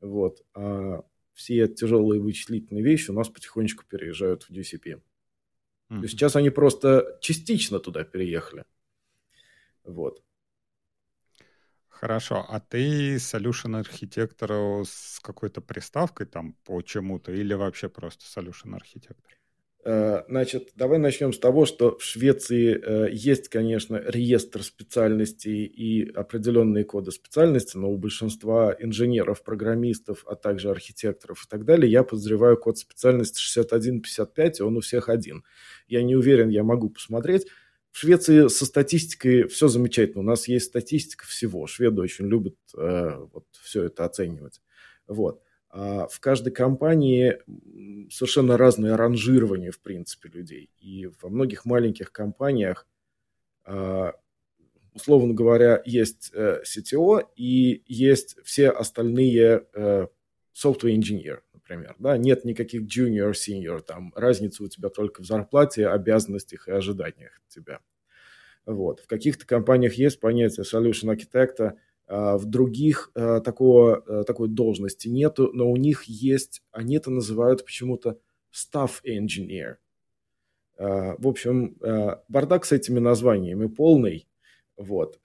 Вот, а все тяжелые вычислительные вещи у нас потихонечку переезжают в GCP. Mm-hmm. То есть сейчас они просто частично туда переехали. Вот. Хорошо, а ты solution архитектору с какой-то приставкой там по чему-то или вообще просто solution архитектор? Э, значит, давай начнем с того, что в Швеции э, есть, конечно, реестр специальностей и определенные коды специальности, но у большинства инженеров, программистов, а также архитекторов и так далее, я подозреваю код специальности 6155, и он у всех один. Я не уверен, я могу посмотреть. В Швеции со статистикой все замечательно. У нас есть статистика всего. Шведы очень любят э, вот, все это оценивать. Вот. А в каждой компании совершенно разное ранжирование, в принципе, людей. И во многих маленьких компаниях, а, условно говоря, есть э, CTO и есть все остальные э, software engineer, например. Да? Нет никаких junior, senior, там разница у тебя только в зарплате, обязанностях и ожиданиях от тебя. Вот. В каких-то компаниях есть понятие solution архитекта, а, в других а, такого, а, такой должности нету, но у них есть, они это называют почему-то staff engineer. В общем, бардак с этими названиями полный. Вот.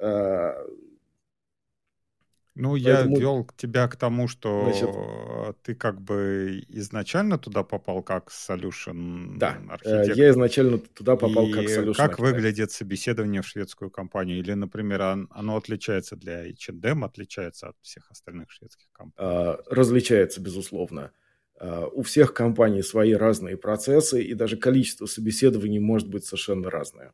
Ну, Поэтому... я вел тебя к тому, что Значит, ты как бы изначально туда попал как solution да, э, архитектор. я изначально туда попал И как solution как архитектор. выглядит собеседование в шведскую компанию? Или, например, оно отличается для H&M, отличается от всех остальных шведских компаний? А, различается, безусловно. А, у всех компаний свои разные процессы, и даже количество собеседований может быть совершенно разное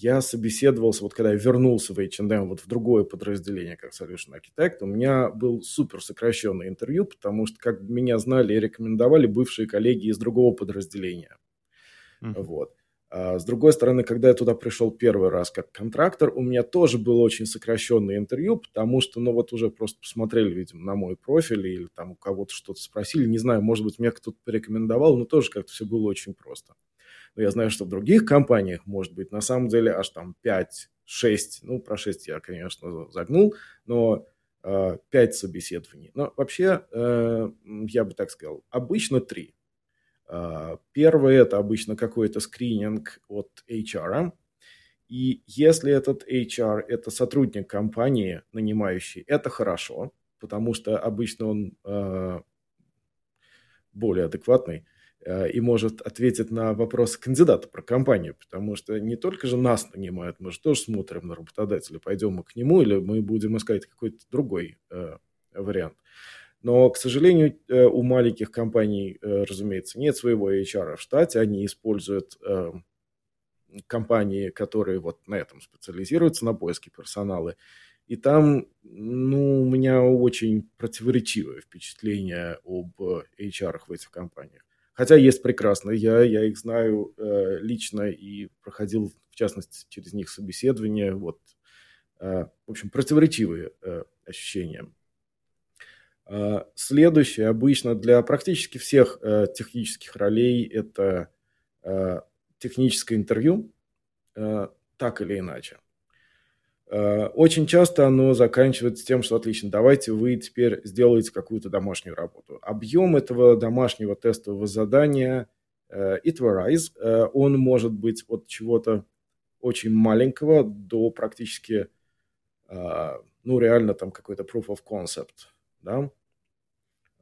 я собеседовался, вот когда я вернулся в H&M, вот в другое подразделение, как Solution Architect, у меня был супер сокращенный интервью, потому что как меня знали и рекомендовали бывшие коллеги из другого подразделения. Mm-hmm. Вот. А с другой стороны, когда я туда пришел первый раз как контрактор, у меня тоже было очень сокращенное интервью, потому что, ну вот уже просто посмотрели, видимо, на мой профиль или там у кого-то что-то спросили, не знаю, может быть, меня кто-то порекомендовал, но тоже как-то все было очень просто. Но я знаю, что в других компаниях, может быть, на самом деле аж там 5, 6, ну, про 6 я, конечно, загнул, но э, 5 собеседований. Но вообще, э, я бы так сказал, обычно 3. Э, первое – это обычно какой-то скрининг от HR, и если этот HR – это сотрудник компании, нанимающий, это хорошо, потому что обычно он э, более адекватный. Э, и может ответить на вопрос кандидата про компанию, потому что не только же нас нанимают, мы же тоже смотрим на работодателя, пойдем мы к нему или мы будем искать какой-то другой э, вариант. Но, к сожалению, э, у маленьких компаний, э, разумеется, нет своего HR в штате, они используют э, компании, которые вот на этом специализируются, на поиске персонала. И там, ну, у меня очень противоречивое впечатление об HR в этих компаниях. Хотя есть прекрасно, я, я их знаю э, лично и проходил, в частности, через них собеседование. Вот, э, в общем, противоречивые э, ощущения. Э, следующее, обычно для практически всех э, технических ролей, это э, техническое интервью, э, так или иначе. Э, очень часто оно заканчивается тем, что отлично, давайте вы теперь сделаете какую-то домашнюю работу. Объем этого домашнего тестового задания uh, it varies. Uh, он может быть от чего-то очень маленького до практически, ну, реально там какой-то proof of concept, да?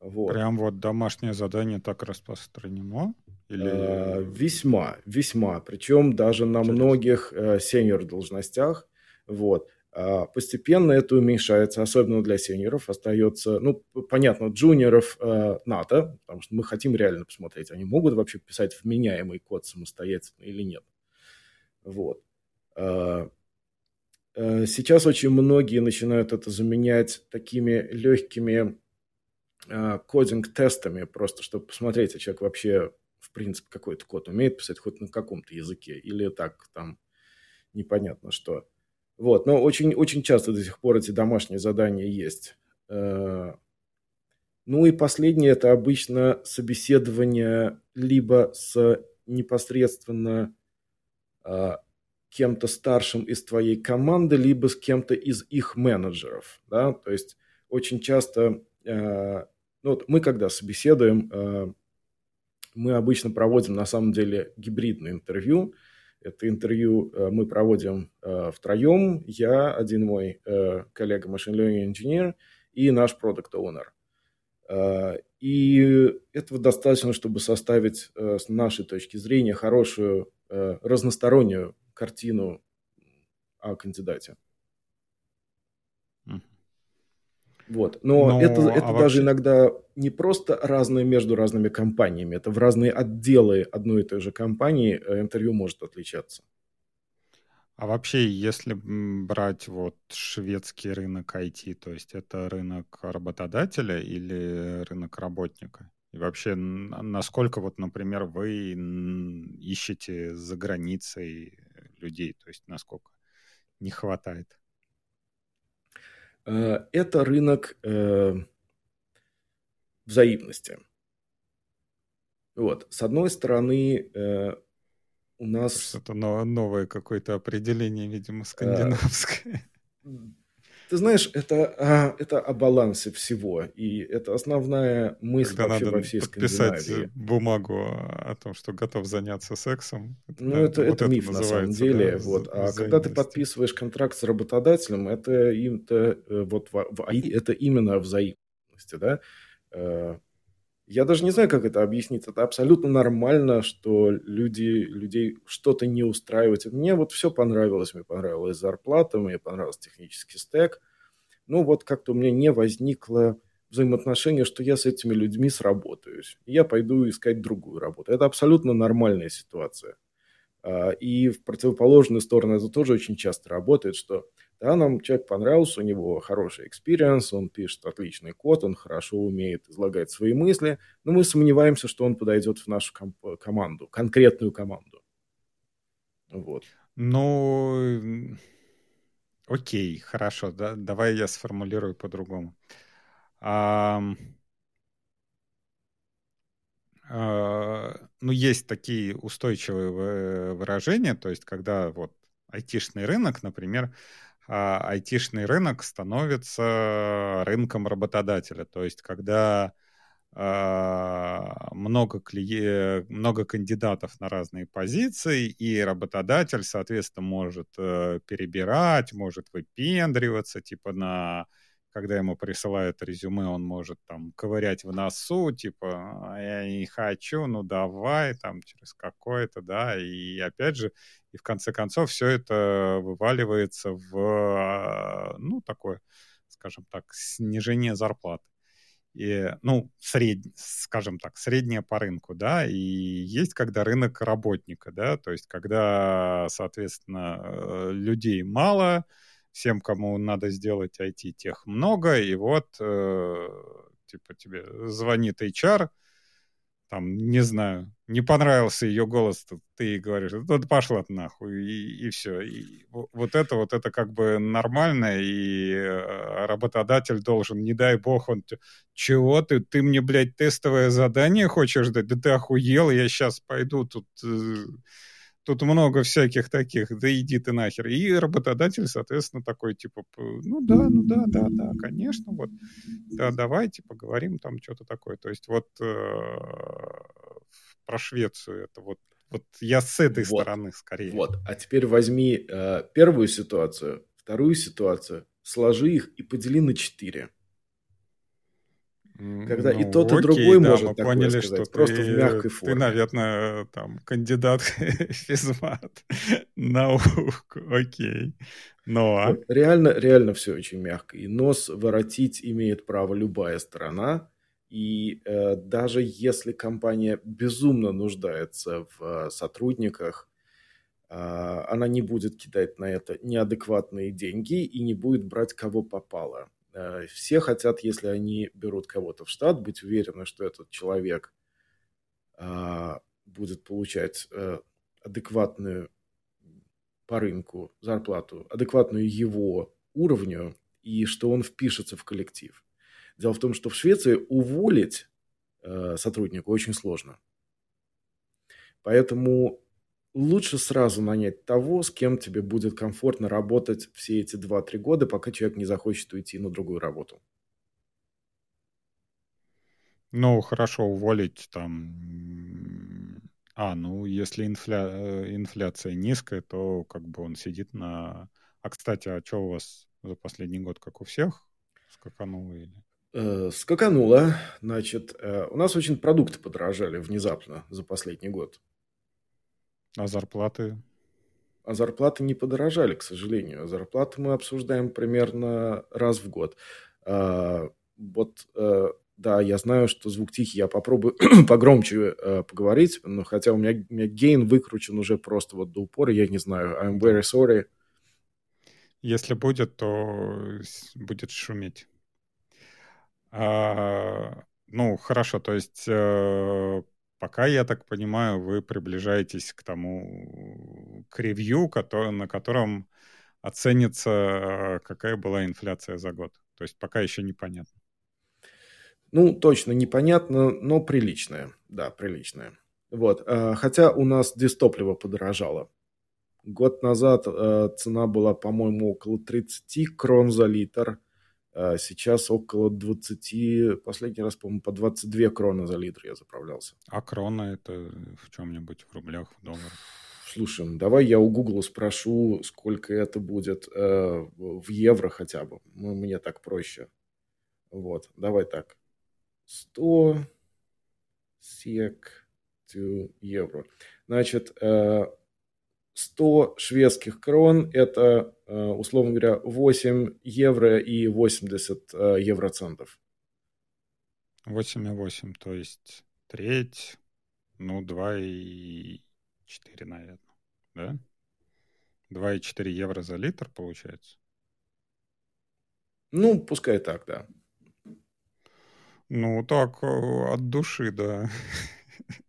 Вот. Прям вот домашнее задание так распространено? Или... Весьма, весьма. Причем даже на Интересно. многих uh, senior должностях вот. А постепенно это уменьшается, особенно для сеньоров. Остается, ну, понятно, джуниоров э, потому что мы хотим реально посмотреть, они могут вообще писать вменяемый код самостоятельно или нет. Вот. Э, сейчас очень многие начинают это заменять такими легкими кодинг-тестами, просто чтобы посмотреть, а человек вообще, в принципе, какой-то код умеет писать хоть на каком-то языке, или так там непонятно что. Вот, но очень, очень часто до сих пор эти домашние задания есть. Ну и последнее – это обычно собеседование либо с непосредственно кем-то старшим из твоей команды, либо с кем-то из их менеджеров. Да? То есть очень часто, э, ну, вот мы когда собеседуем, э, мы обычно проводим на самом деле гибридное интервью. Это интервью э, мы проводим э, втроем, я, один мой э, коллега Machine Learning Engineer и наш Owner. Э, и этого достаточно, чтобы составить с нашей точки зрения хорошую разностороннюю картину о кандидате. Вот. Но, Но это, это а даже вообще... иногда не просто разные между разными компаниями, это в разные отделы одной и той же компании э, интервью может отличаться. А вообще, если брать вот шведский рынок IT, то есть это рынок работодателя или рынок работника? И вообще, насколько вот, например, вы ищете за границей людей, то есть насколько не хватает? Э, это рынок э, взаимности. Вот. С одной стороны, э, у нас... Что-то новое какое-то определение, видимо, скандинавское. Ты знаешь, это, а, это о балансе всего, и это основная мысль Когда вообще надо во всей подписать Скандинавии. бумагу о том, что готов заняться сексом. Ну, это, вот это, это миф на самом деле. Да, вот. А когда ты подписываешь контракт с работодателем, это, это, э, вот, это именно взаимности. Да? Я даже не знаю, как это объяснить. Это абсолютно нормально, что люди, людей что-то не устраивает. Мне вот все понравилось. Мне понравилась зарплата, мне понравился технический стек. Ну вот как-то у меня не возникло взаимоотношения, что я с этими людьми сработаюсь. Я пойду искать другую работу. Это абсолютно нормальная ситуация. А, и в противоположную сторону это тоже очень часто работает, что да, нам человек понравился, у него хороший experience, он пишет отличный код, он хорошо умеет излагать свои мысли, но мы сомневаемся, что он подойдет в нашу команду, конкретную команду. Вот. Ну, окей, хорошо, да, давай я сформулирую по-другому. А, ну, есть такие устойчивые выражения, то есть когда вот айтишный рынок, например, а, айтишный рынок становится рынком работодателя. То есть, когда а, много, клие... много кандидатов на разные позиции, и работодатель, соответственно, может э, перебирать, может выпендриваться, типа на когда ему присылают резюме, он может там ковырять в носу, типа, «А, я не хочу, ну давай, там, через какое-то, да, и опять же, и в конце концов все это вываливается в, а, ну, такое, скажем так, снижение зарплаты. И, ну, сред, скажем так, средняя по рынку, да, и есть когда рынок работника, да, то есть когда, соответственно, э, людей мало, всем, кому надо сделать IT, тех много, и вот, э, типа, тебе звонит HR, там, не знаю, не понравился ее голос, ты говоришь, да пошла ты нахуй, и, и все. И вот это вот, это как бы нормально, и э, работодатель должен, не дай бог, он, чего ты, ты мне, блядь, тестовое задание хочешь дать? Да ты охуел, я сейчас пойду тут э, Тут много всяких таких, да иди ты нахер. И работодатель, соответственно, такой, типа, ну да, ну да, да, да, конечно, вот, да, давайте поговорим там что-то такое. То есть вот э, про Швецию это вот, вот я с этой вот, стороны скорее. Вот, а теперь возьми э, первую ситуацию, вторую ситуацию, сложи их и подели на четыре. Когда ну, и тот, окей, и другой да, может такое поняли, сказать, что просто ты, в мягкой форме. Ты, наверное, там, кандидат физмат наук, окей. Но... А? Реально, реально все очень мягко. И нос воротить имеет право любая сторона. И э, даже если компания безумно нуждается в э, сотрудниках, а, она не будет кидать на это неадекватные деньги и не будет брать кого попало. А, все хотят, если они берут кого-то в штат, быть уверены, что этот человек а, будет получать э, адекватную по рынку зарплату, адекватную его уровню, и что он впишется в коллектив. Дело в том, что в Швеции уволить э, сотрудника очень сложно. Поэтому лучше сразу нанять того, с кем тебе будет комфортно работать все эти 2-3 года, пока человек не захочет уйти на другую работу. Ну, хорошо, уволить там... А, ну, если инфля... Э, инфляция низкая, то как бы он сидит на... А, кстати, а что у вас за последний год, как у всех, скакануло или? Э, скакануло. Значит, э, у нас очень продукты подорожали внезапно за последний год. А зарплаты? А зарплаты не подорожали, к сожалению. А зарплаты мы обсуждаем примерно раз в год. А, вот, э, да, я знаю, что звук тихий, я попробую погромче э, поговорить, но хотя у меня, у меня гейн выкручен уже просто вот до упора, я не знаю. I'm very sorry. Если будет, то будет шуметь. А, ну, хорошо, то есть э, пока, я так понимаю, вы приближаетесь к тому, к ревью, который, на котором оценится, э, какая была инфляция за год. То есть пока еще непонятно. Ну, точно непонятно, но приличная. Да, приличная. Вот. Э, хотя у нас дистопливо подорожало. Год назад э, цена была, по-моему, около 30 крон за литр. А сейчас около 20, последний раз, по-моему, по 22 кроны за литр я заправлялся. А крона это в чем-нибудь в рублях, в долларах? Слушай, ну давай я у Гугла спрошу, сколько это будет э, в евро хотя бы. Мне так проще. Вот, давай так. 100 сек евро. Значит, э, 100 шведских крон – это, э, условно говоря, 8 евро и 80 э, евроцентов. 8,8, то есть треть, ну, 2,4, наверное, да? 2,4 евро за литр получается? Ну, пускай так, да. Ну, так, э, от души, да.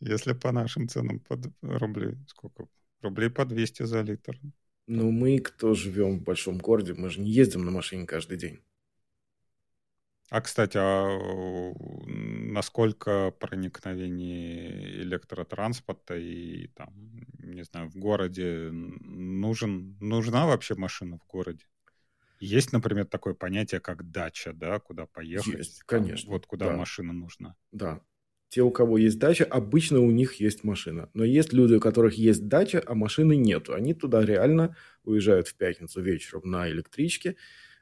Если по нашим ценам под рублей, сколько? Рублей по 200 за литр. Ну, мы, кто живем в большом городе, мы же не ездим на машине каждый день. А, кстати, а насколько проникновение электротранспорта и там, не знаю, в городе нужен, нужна вообще машина в городе? Есть, например, такое понятие, как дача, да, куда поехать? Есть, конечно. Там, вот куда да. машина нужна. Да, те, у кого есть дача, обычно у них есть машина. Но есть люди, у которых есть дача, а машины нету. Они туда реально уезжают в пятницу вечером на электричке,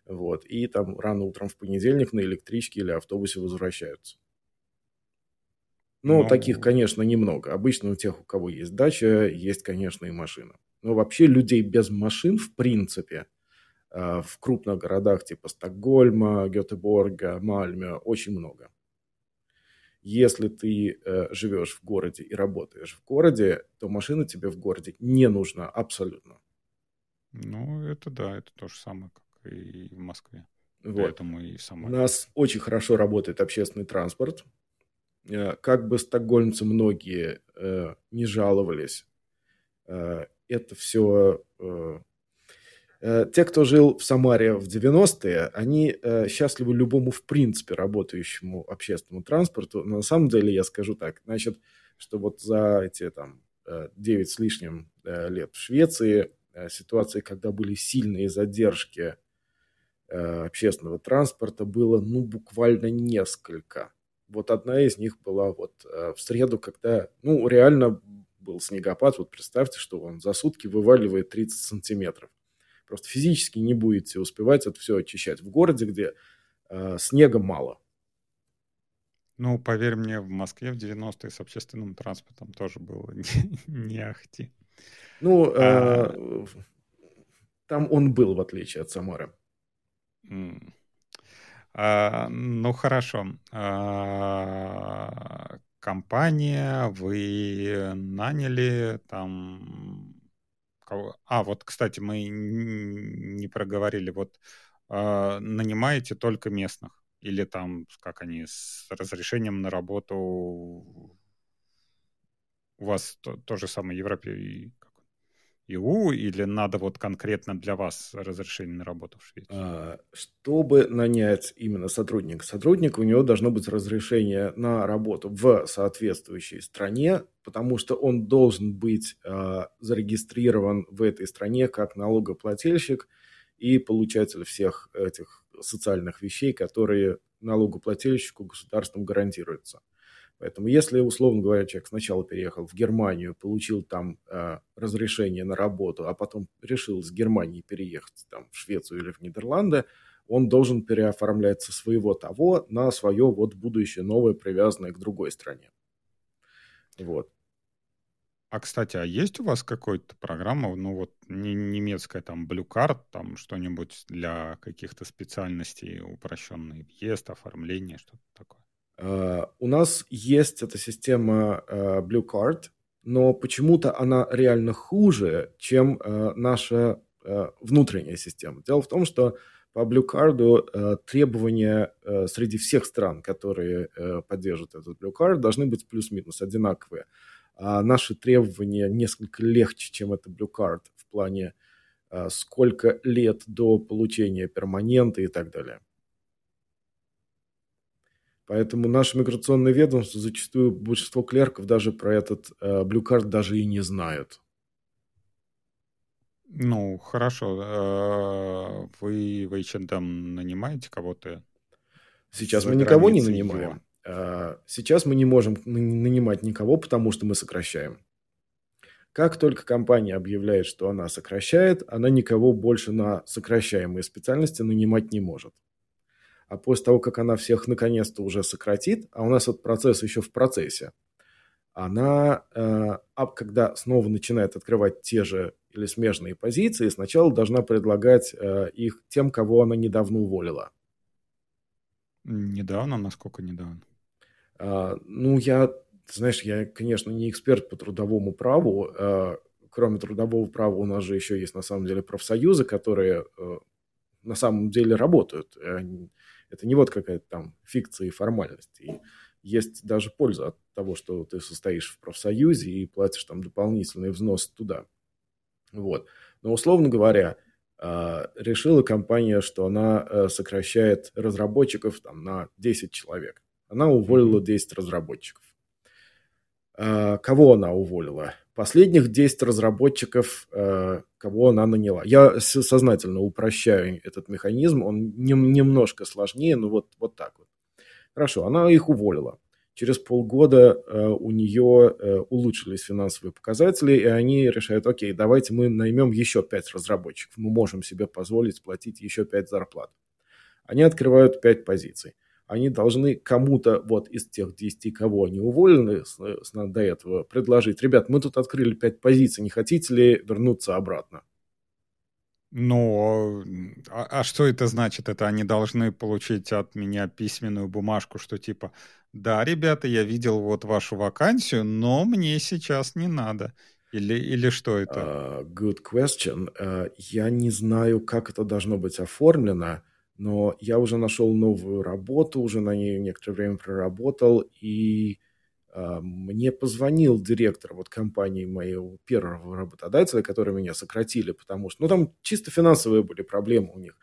вот, и там рано утром в понедельник на электричке или автобусе возвращаются. Но ну, таких, конечно, немного. Обычно у тех, у кого есть дача, есть, конечно, и машина. Но вообще людей без машин, в принципе, э, в крупных городах типа Стокгольма, Гетеборга, Мальме очень много. Если ты э, живешь в городе и работаешь в городе, то машина тебе в городе не нужна абсолютно. Ну, это да, это то же самое, как и в Москве. Вот. Поэтому и сама. У нас очень хорошо работает общественный транспорт. Э, как бы стокгольмцы многие э, не жаловались, э, это все э, Э, те, кто жил в Самаре в 90-е, они э, счастливы любому, в принципе, работающему общественному транспорту. Но на самом деле я скажу так, значит, что вот за эти там 9 э, с лишним лет в Швеции ситуации, когда были сильные задержки общественного транспорта, было ну буквально несколько. Вот одна из них была вот в среду, когда ну реально был снегопад. Вот представьте, что он за сутки вываливает 30 сантиметров. Просто физически не будете успевать это все очищать. В городе, где э, снега мало. Ну, поверь мне, в Москве в 90-е с общественным транспортом тоже было не, не ахти. Ну, а... э, там он был, в отличие от Самары. А, ну, хорошо. А, компания, вы наняли там... А, вот, кстати, мы не проговорили, вот э, нанимаете только местных или там, как они, с разрешением на работу у вас то, то же самое Европе ИУ или надо вот конкретно для вас разрешение на работу в Швеции? А, чтобы нанять именно сотрудника, сотрудник у него должно быть разрешение на работу в соответствующей стране, потому что он должен быть а, зарегистрирован в этой стране как налогоплательщик и получатель всех этих социальных вещей, которые налогоплательщику государством гарантируются. Поэтому если, условно говоря, человек сначала переехал в Германию, получил там э, разрешение на работу, а потом решил с Германии переехать там, в Швецию или в Нидерланды, он должен переоформлять со своего того на свое вот будущее новое, привязанное к другой стране. Вот. А, кстати, а есть у вас какая-то программа, ну вот не, немецкая там Blue Card, там что-нибудь для каких-то специальностей, упрощенный въезд, оформление, что-то такое? Э, у нас есть эта система э, Blue Card, но почему-то она реально хуже, чем э, наша внутренняя система. Дело в том, что по Blue Card требования среди всех стран, которые поддерживают этот Blue Card, должны быть плюс-минус одинаковые. А наши требования несколько легче, чем это Blue Card в плане сколько лет до получения перманента и так далее. Поэтому наше миграционное ведомство, зачастую большинство клерков даже про этот э, Blue Card даже и не знают. Ну, хорошо. Э, вы в H&M нанимаете кого-то? Сейчас мы никого не нанимаем. Его. Э, сейчас мы не можем нанимать никого, потому что мы сокращаем. Как только компания объявляет, что она сокращает, она никого больше на сокращаемые специальности нанимать не может а после того, как она всех наконец-то уже сократит, а у нас этот процесс еще в процессе, она, э, а когда снова начинает открывать те же или смежные позиции, сначала должна предлагать э, их тем, кого она недавно уволила. Недавно? Насколько недавно? А, ну, я, знаешь, я, конечно, не эксперт по трудовому праву. А, кроме трудового права у нас же еще есть, на самом деле, профсоюзы, которые э, на самом деле работают. Это не вот какая-то там фикция и формальность. И есть даже польза от того, что ты состоишь в профсоюзе и платишь там дополнительный взнос туда. Вот. Но, условно говоря, а, решила компания, что она э, сокращает разработчиков там, на 10 человек. Она уволила 10 разработчиков. А, кого она уволила? Последних 10 разработчиков, э, кого она наняла. Я сознательно упрощаю этот механизм, он немножко сложнее, но вот, вот так вот. Хорошо, она их уволила. Через полгода э, у нее э, улучшились финансовые показатели, и они решают, окей, давайте мы наймем еще 5 разработчиков. Мы можем себе позволить платить еще 5 зарплат. Они открывают 5 позиций они должны кому-то вот из тех 10, кого они уволены с, с, до этого, предложить, ребят, мы тут открыли 5 позиций, не хотите ли вернуться обратно? Ну, а, а что это значит? Это они должны получить от меня письменную бумажку, что типа, да, ребята, я видел вот вашу вакансию, но мне сейчас не надо. Или, или что это? Uh, good question. Uh, я не знаю, как это должно быть оформлено но я уже нашел новую работу, уже на ней некоторое время проработал, и э, мне позвонил директор вот компании моего первого работодателя, который меня сократили, потому что, ну, там чисто финансовые были проблемы у них,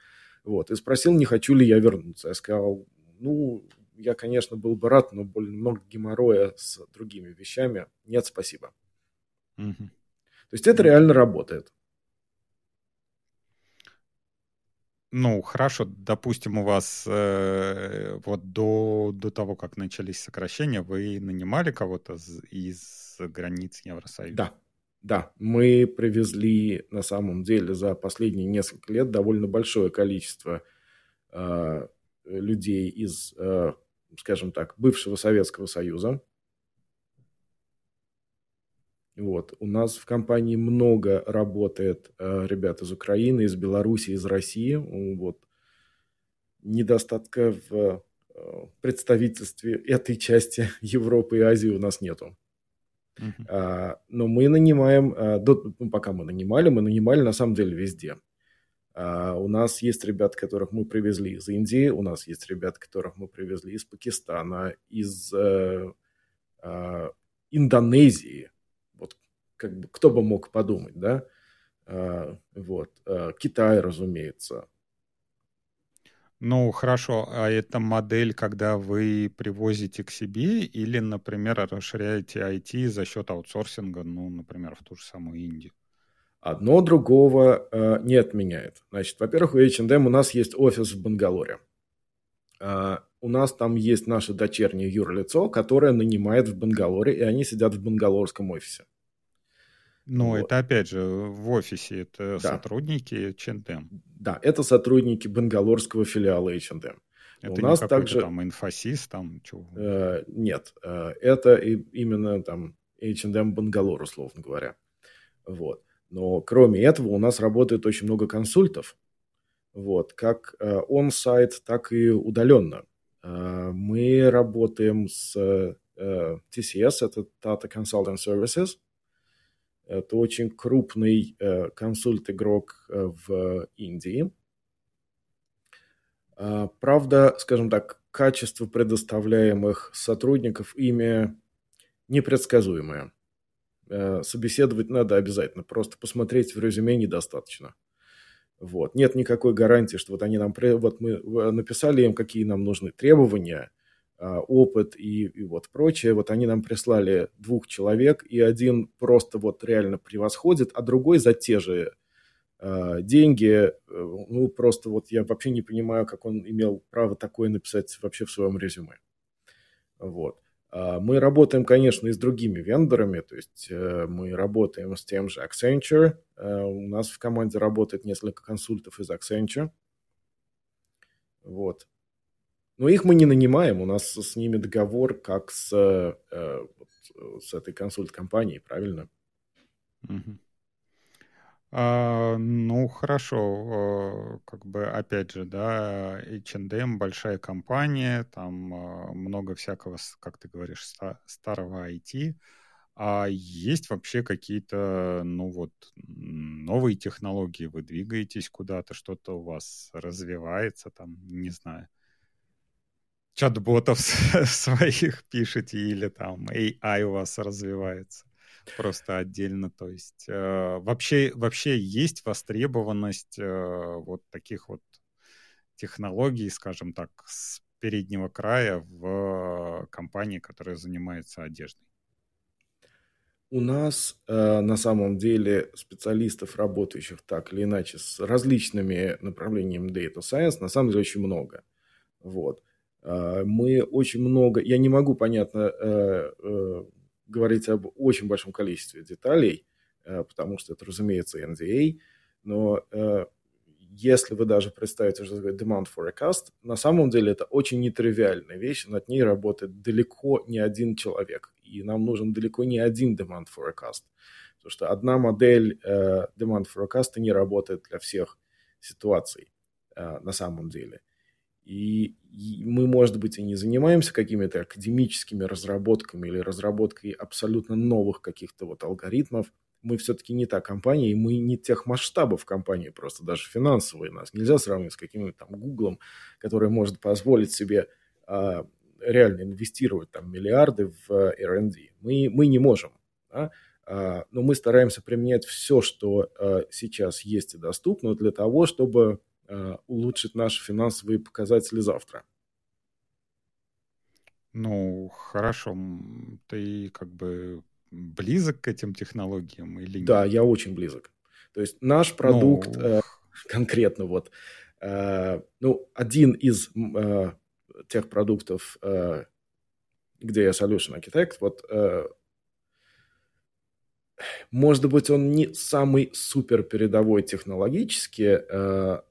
вот, и спросил, не хочу ли я вернуться. Я сказал, ну, я, конечно, был бы рад, но больно много геморроя с другими вещами. Нет, спасибо. Угу. То есть это реально работает. Ну, хорошо, допустим, у вас э, вот до, до того, как начались сокращения, вы нанимали кого-то из границ Евросоюза? Да, да. Мы привезли на самом деле за последние несколько лет довольно большое количество э, людей из, э, скажем так, бывшего Советского Союза. Вот. У нас в компании много работает э, ребят из Украины, из Беларуси, из России. Вот. Недостатка в представительстве этой части Европы и Азии у нас нету. Uh-huh. Но мы нанимаем, до, ну, пока мы нанимали, мы нанимали на самом деле везде. У нас есть ребят, которых мы привезли из Индии, у нас есть ребят, которых мы привезли из Пакистана, из э, э, Индонезии. Как бы кто бы мог подумать, да? Э, вот. Э, Китай, разумеется. Ну, хорошо. А это модель, когда вы привозите к себе или, например, расширяете IT за счет аутсорсинга, ну, например, в ту же самую Индию? Одно другого э, не отменяет. Значит, во-первых, у H&M у нас есть офис в Бангалоре. Э, у нас там есть наше дочернее юрлицо, которое нанимает в Бангалоре, и они сидят в бангалорском офисе. Ну, вот. это опять же в офисе, это да. сотрудники H&M. Да, это сотрудники бангалорского филиала H&M. Это у нас также там инфосис там чего? Э, нет, э, это и, именно там H&M Бангалор, условно говоря. Вот. Но кроме этого у нас работает очень много консультов, вот, как э, он-сайт, так и удаленно. Э, мы работаем с э, TCS, это Tata Consulting Services, это очень крупный э, консульт-игрок э, в Индии. Э, правда, скажем так, качество предоставляемых сотрудников ими непредсказуемое. Э, собеседовать надо обязательно, просто посмотреть в резюме недостаточно. Вот. Нет никакой гарантии, что вот они нам, вот мы написали им, какие нам нужны требования – а, опыт и, и вот прочее. Вот они нам прислали двух человек, и один просто вот реально превосходит, а другой за те же э, деньги, э, ну просто вот я вообще не понимаю, как он имел право такое написать вообще в своем резюме. Вот. А мы работаем, конечно, и с другими вендорами, то есть э, мы работаем с тем же Accenture, э, у нас в команде работает несколько консультов из Accenture, вот. Но их мы не нанимаем, у нас с ними договор как с, э, с этой консульт-компанией, правильно? Угу. А, ну, хорошо, как бы, опять же, да, H&M большая компания, там а, много всякого, как ты говоришь, старого IT. А есть вообще какие-то, ну вот, новые технологии? Вы двигаетесь куда-то, что-то у вас развивается, там, не знаю чат-ботов своих пишете или там AI у вас развивается просто отдельно. То есть э, вообще, вообще есть востребованность э, вот таких вот технологий, скажем так, с переднего края в компании, которая занимается одеждой? У нас э, на самом деле специалистов, работающих так или иначе с различными направлениями Data Science, на самом деле очень много. Вот. А, мы очень много, я не могу, понятно, э, э, говорить об очень большом количестве деталей, э, потому что это, разумеется, NDA, но если вы даже представите, что такое demand forecast, на самом деле это очень нетривиальная вещь, над ней работает далеко не один человек, и нам нужен далеко не один demand forecast, потому что одна модель demand forecast не работает для всех ситуаций на самом деле. И, мы, может быть, и не занимаемся какими-то академическими разработками или разработкой абсолютно новых каких-то вот алгоритмов. Мы все-таки не та компания, и мы не тех масштабов компании, просто даже финансовые. Нас нельзя сравнивать с каким-нибудь там Гуглом, который может позволить себе а, реально инвестировать там миллиарды в R&D. Мы, мы не можем. Да? А, но мы стараемся применять все, что а, сейчас есть и доступно для того, чтобы Э, улучшить наши финансовые показатели завтра. Ну, хорошо. Ты как бы близок к этим технологиям или нет? Да, я очень близок. То есть наш продукт ну... э, конкретно вот, э, ну, один из э, тех продуктов, э, где я Solution Architect, вот э, может быть, он не самый супер передовой технологически, э,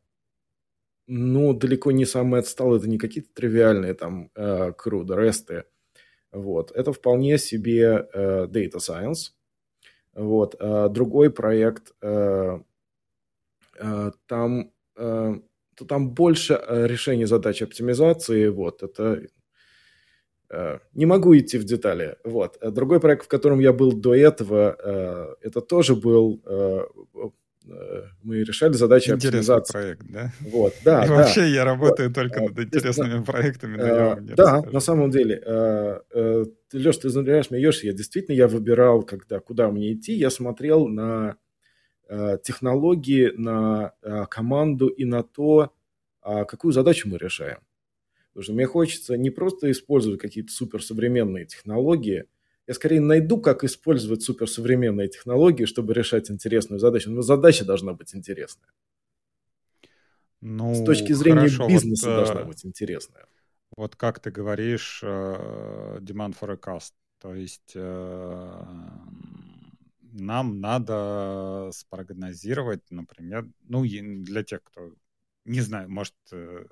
ну, далеко не самый отсталый, это не какие-то тривиальные там э, CRUD, REST. Вот. Это вполне себе э, Data Science. Вот. А другой проект, э, э, там э, то там больше э, решений задач оптимизации. Вот, это э, не могу идти в детали. Вот. Другой проект, в котором я был до этого, это тоже был мы решали задачи Интересный оптимизации. проект, да? Вот, да, И да. вообще я работаю вот. только над интересными проектами. Э, да, на самом деле. Э, э, Леш, ты знаешь, смеешься. Я действительно, я выбирал, когда, куда мне идти, я смотрел на э, технологии, на э, команду и на то, э, какую задачу мы решаем. Потому что мне хочется не просто использовать какие-то суперсовременные технологии, я скорее найду, как использовать суперсовременные технологии, чтобы решать интересную задачу. Но задача должна быть интересная. Ну, С точки зрения хорошо, бизнеса вот, должна быть интересная. Вот как ты говоришь, uh, demand forecast. То есть uh, нам надо спрогнозировать, например, ну, для тех, кто не знаю, может, э,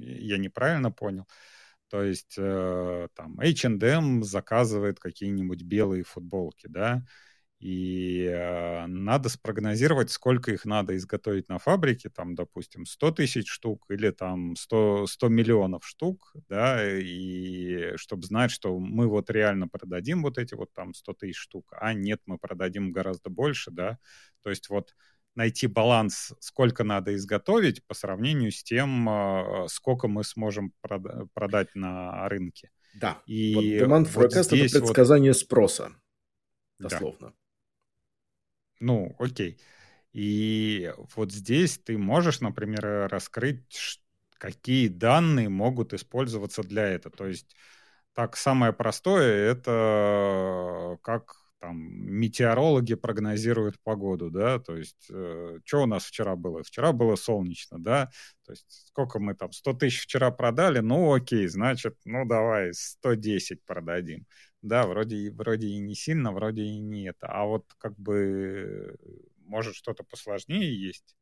я неправильно понял, то есть э, там H&M заказывает какие-нибудь белые футболки, да, и э, надо спрогнозировать, сколько их надо изготовить на фабрике, там, допустим, 100 тысяч штук или там 100, 100 миллионов штук, да, и чтобы знать, что мы вот реально продадим вот эти вот там 100 тысяч штук, а нет, мы продадим гораздо больше, да, то есть вот найти баланс, сколько надо изготовить по сравнению с тем, а, сколько мы сможем продать на рынке. Да. И вот demand forecast вот это предсказание вот... спроса. Дословно. Да. Ну, окей. И вот здесь ты можешь, например, раскрыть, какие данные могут использоваться для этого. То есть так самое простое это как там метеорологи прогнозируют погоду, да, то есть э, что у нас вчера было? Вчера было солнечно, да, то есть сколько мы там, 100 тысяч вчера продали, ну окей, значит, ну давай 110 продадим. Да, вроде, вроде и не сильно, вроде и не это, а вот как бы может что-то посложнее есть?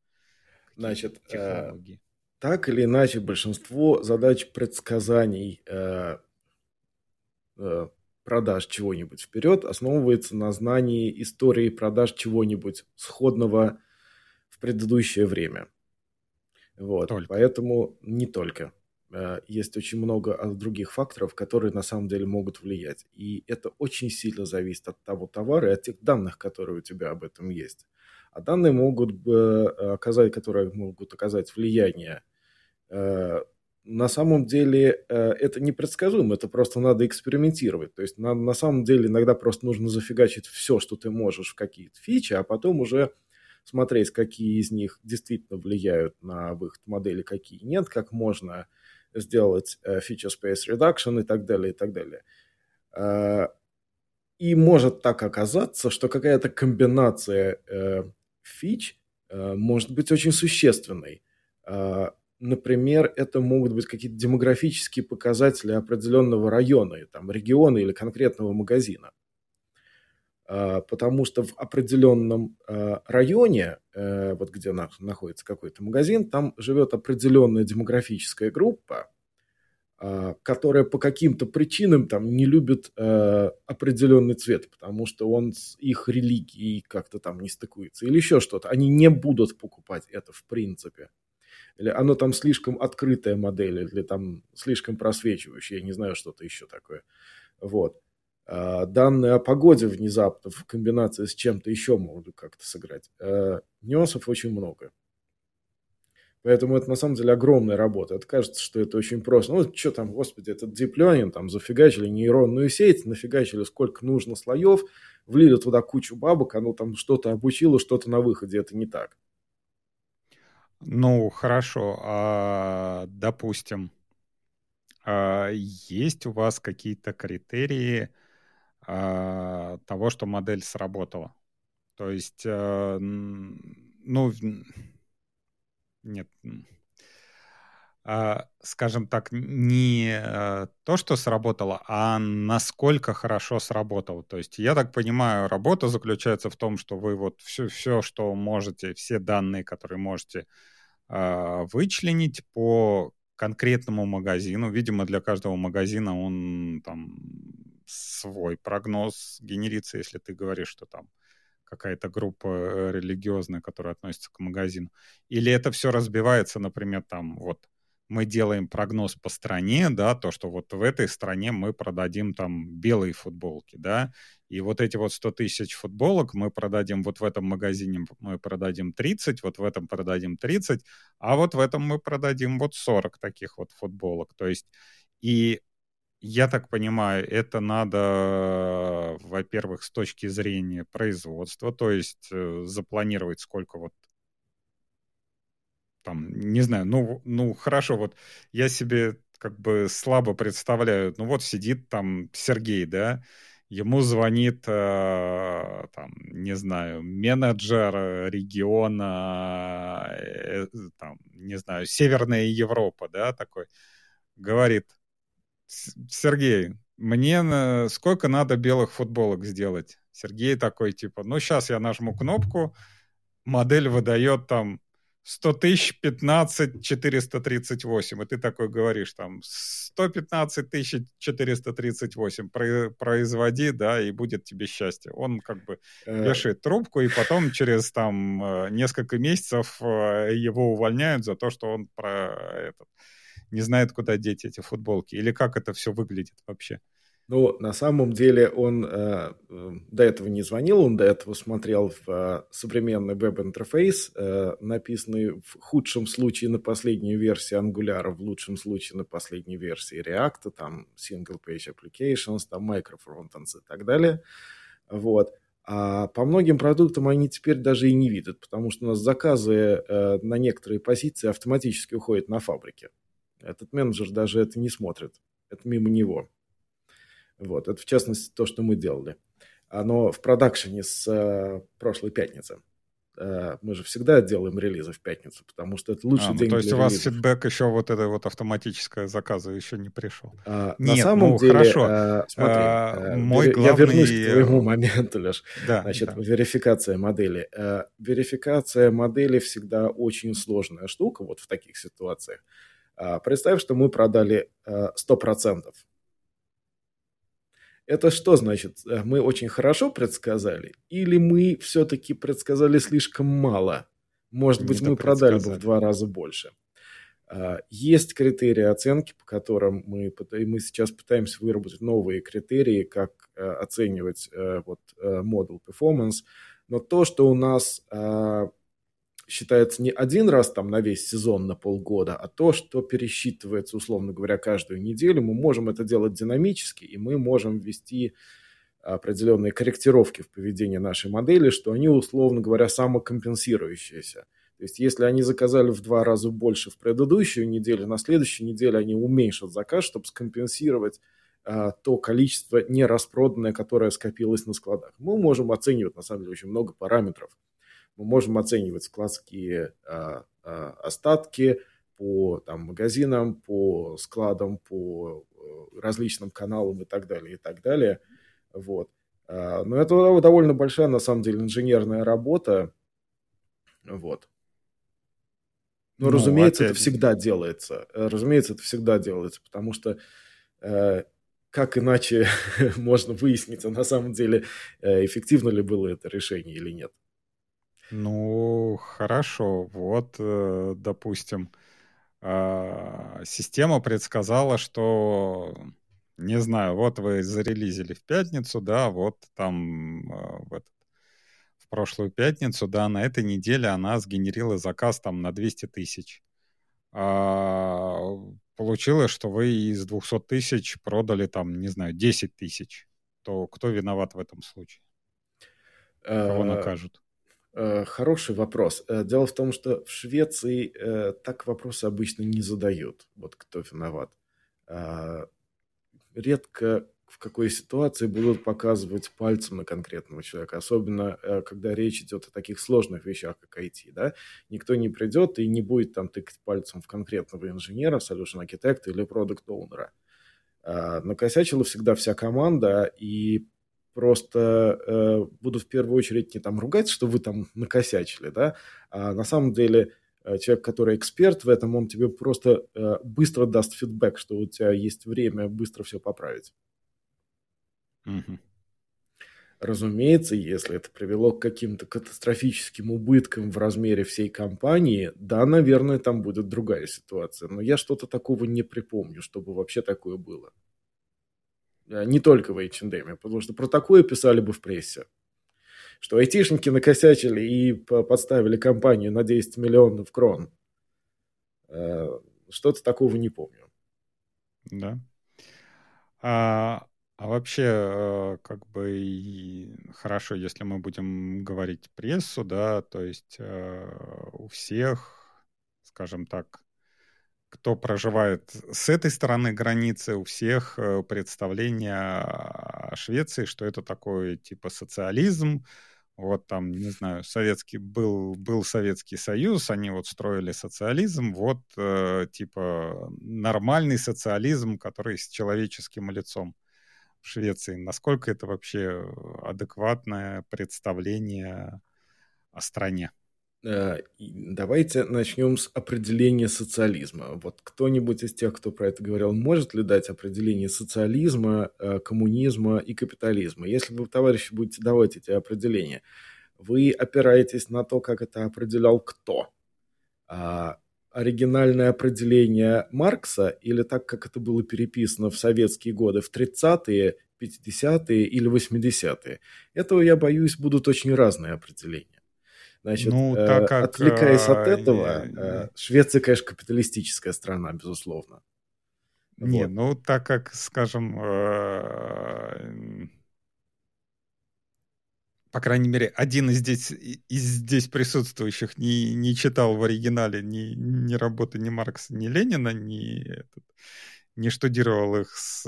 Значит, э, технологии? Э, так или иначе большинство задач предсказаний э, э, продаж чего-нибудь вперед основывается на знании истории продаж чего-нибудь сходного в предыдущее время. Вот. Только. Поэтому не только. Э, есть очень много других факторов, которые на самом деле могут влиять. И это очень сильно зависит от того товара и от тех данных, которые у тебя об этом есть. А данные могут э, оказать, которые могут оказать влияние э, на самом деле э, это непредсказуемо, это просто надо экспериментировать. То есть на, на самом деле иногда просто нужно зафигачить все, что ты можешь в какие-то фичи, а потом уже смотреть, какие из них действительно влияют на выход модели, какие нет, как можно сделать э, feature space reduction и так далее, и так далее. Э, и может так оказаться, что какая-то комбинация фич может быть очень существенной Например, это могут быть какие-то демографические показатели определенного района, там, региона или конкретного магазина. А, потому что в определенном а, районе, э, вот где находится какой-то магазин, там живет определенная демографическая группа, а, которая по каким-то причинам там не любит определенный цвет, потому что он с их религией как-то там не стыкуется или еще что-то. Они не будут покупать это в принципе или оно там слишком открытая модель, или там слишком просвечивающая, я не знаю, что-то еще такое. Вот. А, данные о погоде внезапно в комбинации с чем-то еще могут как-то сыграть. А, нюансов очень много. Поэтому это на самом деле огромная работа. Это кажется, что это очень просто. Ну, что там, господи, этот deep learning, там зафигачили нейронную сеть, нафигачили сколько нужно слоев, влили туда кучу бабок, оно там что-то обучило, что-то на выходе. Это не так. Ну, хорошо. А, допустим, а, есть у вас какие-то критерии а, того, что модель сработала? То есть, а, ну, нет, а, скажем так, не а, то, что сработало, а насколько хорошо сработало. То есть, я так понимаю, работа заключается в том, что вы вот все, все что можете, все данные, которые можете вычленить по конкретному магазину. Видимо, для каждого магазина он там свой прогноз генерится, если ты говоришь, что там какая-то группа э, религиозная, которая относится к магазину? Или это все разбивается, например, там вот мы делаем прогноз по стране, да, то, что вот в этой стране мы продадим там белые футболки, да, и вот эти вот 100 тысяч футболок мы продадим вот в этом магазине, мы продадим 30, вот в этом продадим 30, а вот в этом мы продадим вот 40 таких вот футболок. То есть, и я так понимаю, это надо, во-первых, с точки зрения производства, то есть э, запланировать, сколько вот там, не знаю, ну, ну хорошо, вот я себе как бы слабо представляю, ну вот сидит там Сергей, да, ему звонит, э, там, не знаю, менеджер региона, э, там, не знаю, Северная Европа, да, такой, говорит, Сергей, мне сколько надо белых футболок сделать? Сергей такой, типа, ну, сейчас я нажму кнопку, модель выдает там 100 тысяч 15 438. И ты такой говоришь, там, 115 тысяч 438 производи, да, и будет тебе счастье. Он как бы э. вешает трубку, и потом через там э, несколько месяцев э, его увольняют за то, что он про этот не знает, куда деть эти футболки. Или как это все выглядит вообще? Ну, на самом деле он э, э, до этого не звонил, он до этого смотрел в э, современный веб-интерфейс, э, написанный в худшем случае на последней версии Angular, в лучшем случае на последней версии React, там Single Page Applications, там Microfrontends и так далее. Вот. А по многим продуктам они теперь даже и не видят, потому что у нас заказы э, на некоторые позиции автоматически уходят на фабрики. Этот менеджер даже это не смотрит. Это мимо него. Вот, это в частности то, что мы делали. Оно в продакшене с э, прошлой пятницы. Э, мы же всегда делаем релизы в пятницу, потому что это лучший а, ну, день То есть у вас релизов. фидбэк еще вот это вот автоматическое заказа еще не пришел? А, Нет, на самом ну, деле, хорошо. А, смотри, а, мой главный... я вернусь к твоему моменту, Леш. Да, Значит, да. верификация модели. А, верификация модели всегда очень сложная штука вот в таких ситуациях. А, представь, что мы продали а, 100%. Это что значит? Э, мы очень хорошо предсказали? Или мы все-таки предсказали слишком мало? Может быть, мы продали бы в два раза больше. А, есть критерии оценки, по которым мы, мы сейчас пытаемся выработать новые критерии, как э, оценивать э, вот, модуль performance. Но то, что у нас а, считается не один раз там на весь сезон, на полгода, а то, что пересчитывается, условно говоря, каждую неделю. Мы можем это делать динамически, и мы можем ввести определенные корректировки в поведении нашей модели, что они, условно говоря, самокомпенсирующиеся. То есть, если они заказали в два раза больше в предыдущую неделю, на следующей неделе они уменьшат заказ, чтобы скомпенсировать а, то количество нераспроданное, которое скопилось на складах. Мы можем оценивать, на самом деле, очень много параметров мы можем оценивать складские а, а, остатки по там, магазинам, по складам, по э, различным каналам и так далее, и так далее. Вот. А, но это довольно большая, на самом деле, инженерная работа. Вот. Но, ну, разумеется, опять... это всегда делается. Разумеется, это всегда делается, потому что э, как иначе можно выяснить, а на самом деле э, эффективно ли было это решение или нет. Ну, хорошо. Вот, э, допустим, а, система предсказала, что, не знаю, вот вы зарелизили в пятницу, да, вот там а, в, этот, в прошлую пятницу, да, на этой неделе она сгенерила заказ там на 200 тысяч. А, получилось, что вы из 200 тысяч продали там, не знаю, 10 тысяч. То кто виноват в этом случае? Кого э, накажут? Э, хороший вопрос. Э, дело в том, что в Швеции э, так вопросы обычно не задают. Вот кто виноват. Редко в какой ситуации будут показывать пальцем на конкретного человека, особенно когда речь идет о таких сложных вещах, как IT. Да? Никто не придет и не будет там тыкать пальцем в конкретного инженера, solution архитекта или продукт оунера Накосячила всегда вся команда, и просто э, буду в первую очередь не там ругать, что вы там накосячили, да, а на самом деле э, человек, который эксперт в этом, он тебе просто э, быстро даст фидбэк, что у тебя есть время быстро все поправить. Угу. Разумеется, если это привело к каким-то катастрофическим убыткам в размере всей компании, да, наверное, там будет другая ситуация. Но я что-то такого не припомню, чтобы вообще такое было. Э, не только в H&M, потому что про такое писали бы в прессе. Что айтишники накосячили и подставили компанию на 10 миллионов крон. Э, что-то такого не помню. Да. А, а вообще, э, как бы хорошо, если мы будем говорить прессу, да, то есть у всех, скажем так, кто проживает с этой стороны границы, у всех э, представление о Швеции, что это такой типа социализм, вот там, не знаю, советский был, был Советский Союз, они вот строили социализм, вот э, типа нормальный социализм, который с человеческим лицом в Швеции. Насколько это вообще адекватное представление о стране? Э, давайте начнем с определения социализма. Вот кто-нибудь из тех, кто про это говорил, может ли дать определение социализма, э, коммунизма и капитализма? Если вы, товарищи, будете давать эти определения, вы опираетесь на то, как это определял кто? А, оригинальное определение Маркса или так, как это было переписано в советские годы, в 30-е, 50-е или 80-е? Этого, я боюсь, будут очень разные определения. Значит, ну, э, так как, отвлекаясь от э, этого, э, Швеция, конечно, капиталистическая страна, безусловно. Не, вот. ну так как, скажем, по крайней мере, один из здесь, из здесь присутствующих не, не читал в оригинале ни, ни работы ни Маркса, ни Ленина, ни, этот, не штудировал их с,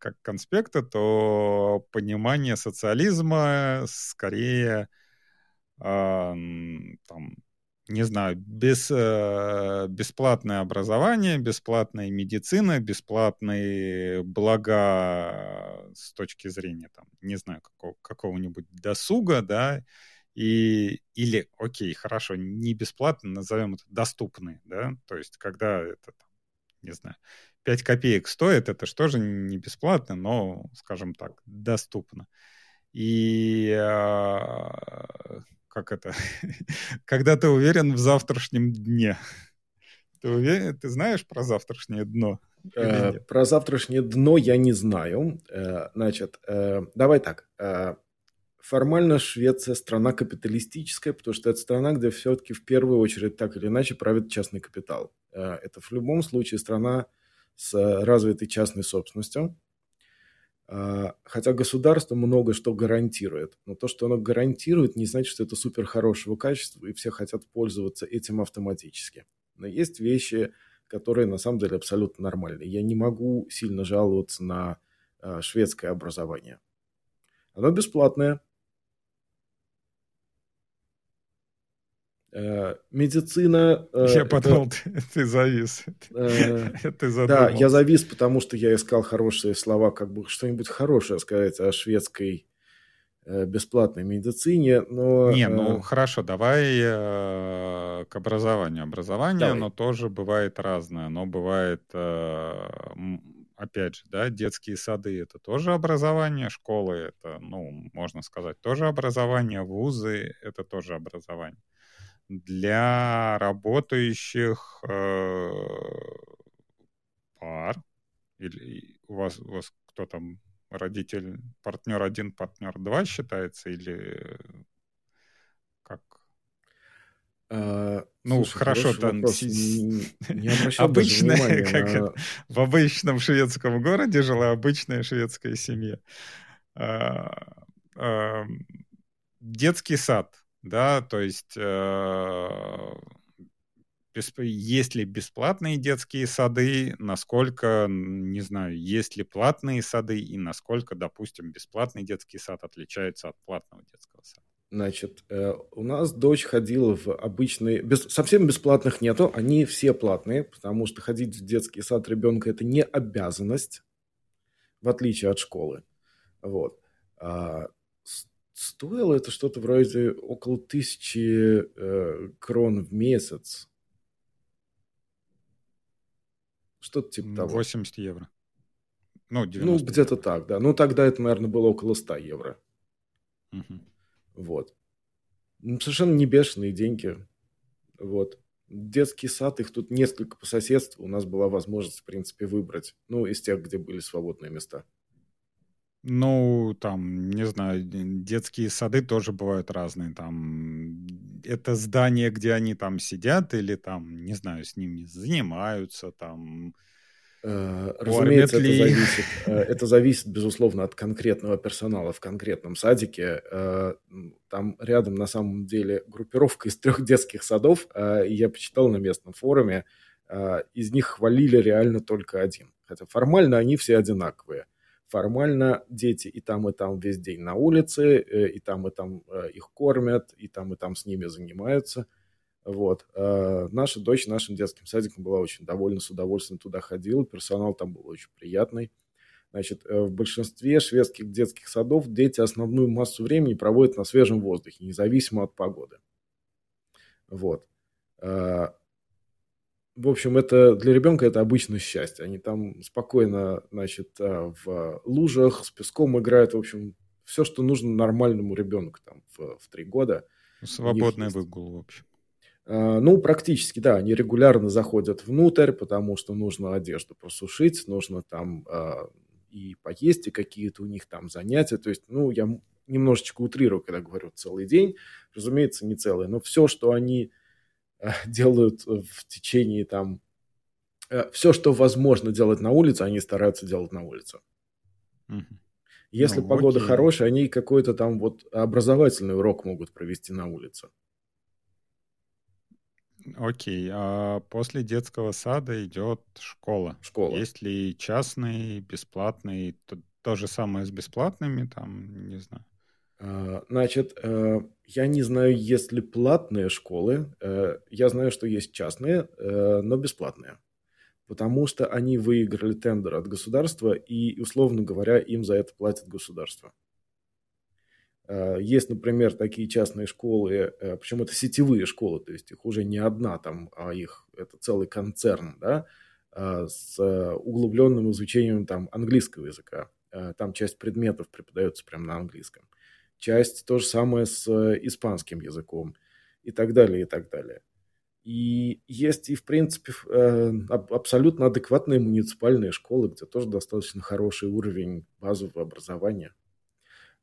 как конспекта, то понимание социализма скорее там, не знаю, без, э, бесплатное образование, бесплатная медицина, бесплатные блага с точки зрения, там, не знаю, какого, какого-нибудь досуга, да, и, или, окей, хорошо, не бесплатно, назовем это доступные, да, то есть когда это, не знаю, 5 копеек стоит, это что же не бесплатно, но, скажем так, доступно. И э, как это, когда ты уверен в завтрашнем дне. Ты уверен, ты знаешь про завтрашнее дно? Э, про завтрашнее дно я не знаю. Э, значит, э, давай так. Э, формально Швеция страна капиталистическая, потому что это страна, где все-таки в первую очередь так или иначе правит частный капитал. Э, это в любом случае страна с развитой частной собственностью. А, хотя государство много что гарантирует, но то, что оно гарантирует, не значит, что это супер хорошего качества, и все хотят пользоваться этим автоматически. Но есть вещи, которые на самом деле абсолютно нормальные. Я не могу сильно жаловаться на а, шведское образование. Оно бесплатное, медицина... Э, я подумал, ты, ты завис. Э, ты да, я завис, потому что я искал хорошие слова, как бы что-нибудь хорошее сказать о шведской бесплатной медицине, но... Не, ну хорошо, давай к образованию. Образование, давай. оно тоже бывает разное. Оно бывает, опять же, да, детские сады — это тоже образование, школы — это, ну, можно сказать, тоже образование, вузы — это тоже образование для работающих э, пар, или у вас, у вас кто там, родитель, партнер один, партнер два считается, или как? А, ну, слушай, хорошо, там не, не обычная, как на... это, в обычном шведском городе жила обычная шведская семья. А, а, детский сад да, то есть э, есть ли бесплатные детские сады, насколько, не знаю, есть ли платные сады и насколько, допустим, бесплатный детский сад отличается от платного детского сада. Значит, э, у нас дочь ходила в обычный... Без, совсем бесплатных нету, они все платные, потому что ходить в детский сад ребенка – это не обязанность, в отличие от школы. Вот. Стоило это что-то вроде около тысячи э, крон в месяц. Что-то типа того. 80 евро. Ну, ну где-то так, да. Ну, тогда это, наверное, было около 100 евро. Угу. Вот. Совершенно не бешеные деньги. Вот. Детский сад, их тут несколько по соседству. У нас была возможность, в принципе, выбрать. Ну, из тех, где были свободные места. Ну, там, не знаю, детские сады тоже бывают разные. Там это здание, где они там сидят, или там, не знаю, с ними занимаются, там. Э, разумеется, ли... это зависит. Э, это зависит, безусловно, от конкретного персонала в конкретном садике. Э, там рядом, на самом деле, группировка из трех детских садов. Я почитал на местном форуме. Из них хвалили реально только один. Хотя формально они все одинаковые формально дети и там, и там весь день на улице, э, и там, и там э, их кормят, и там, и там с ними занимаются. Вот. Э, наша дочь нашим детским садиком была очень довольна, с удовольствием туда ходила, персонал там был очень приятный. Значит, в большинстве шведских детских садов дети основную массу времени проводят на свежем воздухе, независимо от погоды. Вот в общем, это для ребенка это обычное счастье. Они там спокойно, значит, э, в лужах с песком играют. В общем, все, что нужно нормальному ребенку там в, в три года. Свободный выгул, в общем. А, ну, практически, да. Они регулярно заходят внутрь, потому что нужно одежду просушить, нужно там а, и поесть, и какие-то у них там занятия. То есть, ну, я немножечко утрирую, когда говорю целый день. Разумеется, не целый. Но все, что они Э, делают в течение там... Э, Все, что возможно делать на улице, они стараются делать на улице. Угу. Если ну, погода окей. хорошая, они какой-то там вот образовательный урок могут провести на улице. Окей, а после детского сада идет школа. Школа. Есть ли частный, бесплатный, то, то же самое с бесплатными, там, не знаю. А, значит, э, я не знаю, есть ли платные школы. Э, я знаю, что есть частные, э, но бесплатные. Потому что они выиграли тендер от государства, и, условно говоря, им за это платит государство. Есть, например, такие частные школы, причем это сетевые школы, то есть их уже не одна там, а их это целый концерн, да, с углубленным изучением там английского языка. Там часть предметов преподается прямо на английском часть то же самое с э, испанским языком и так далее, и так далее. И есть и, в принципе, э, абсолютно адекватные муниципальные школы, где тоже достаточно хороший уровень базового образования.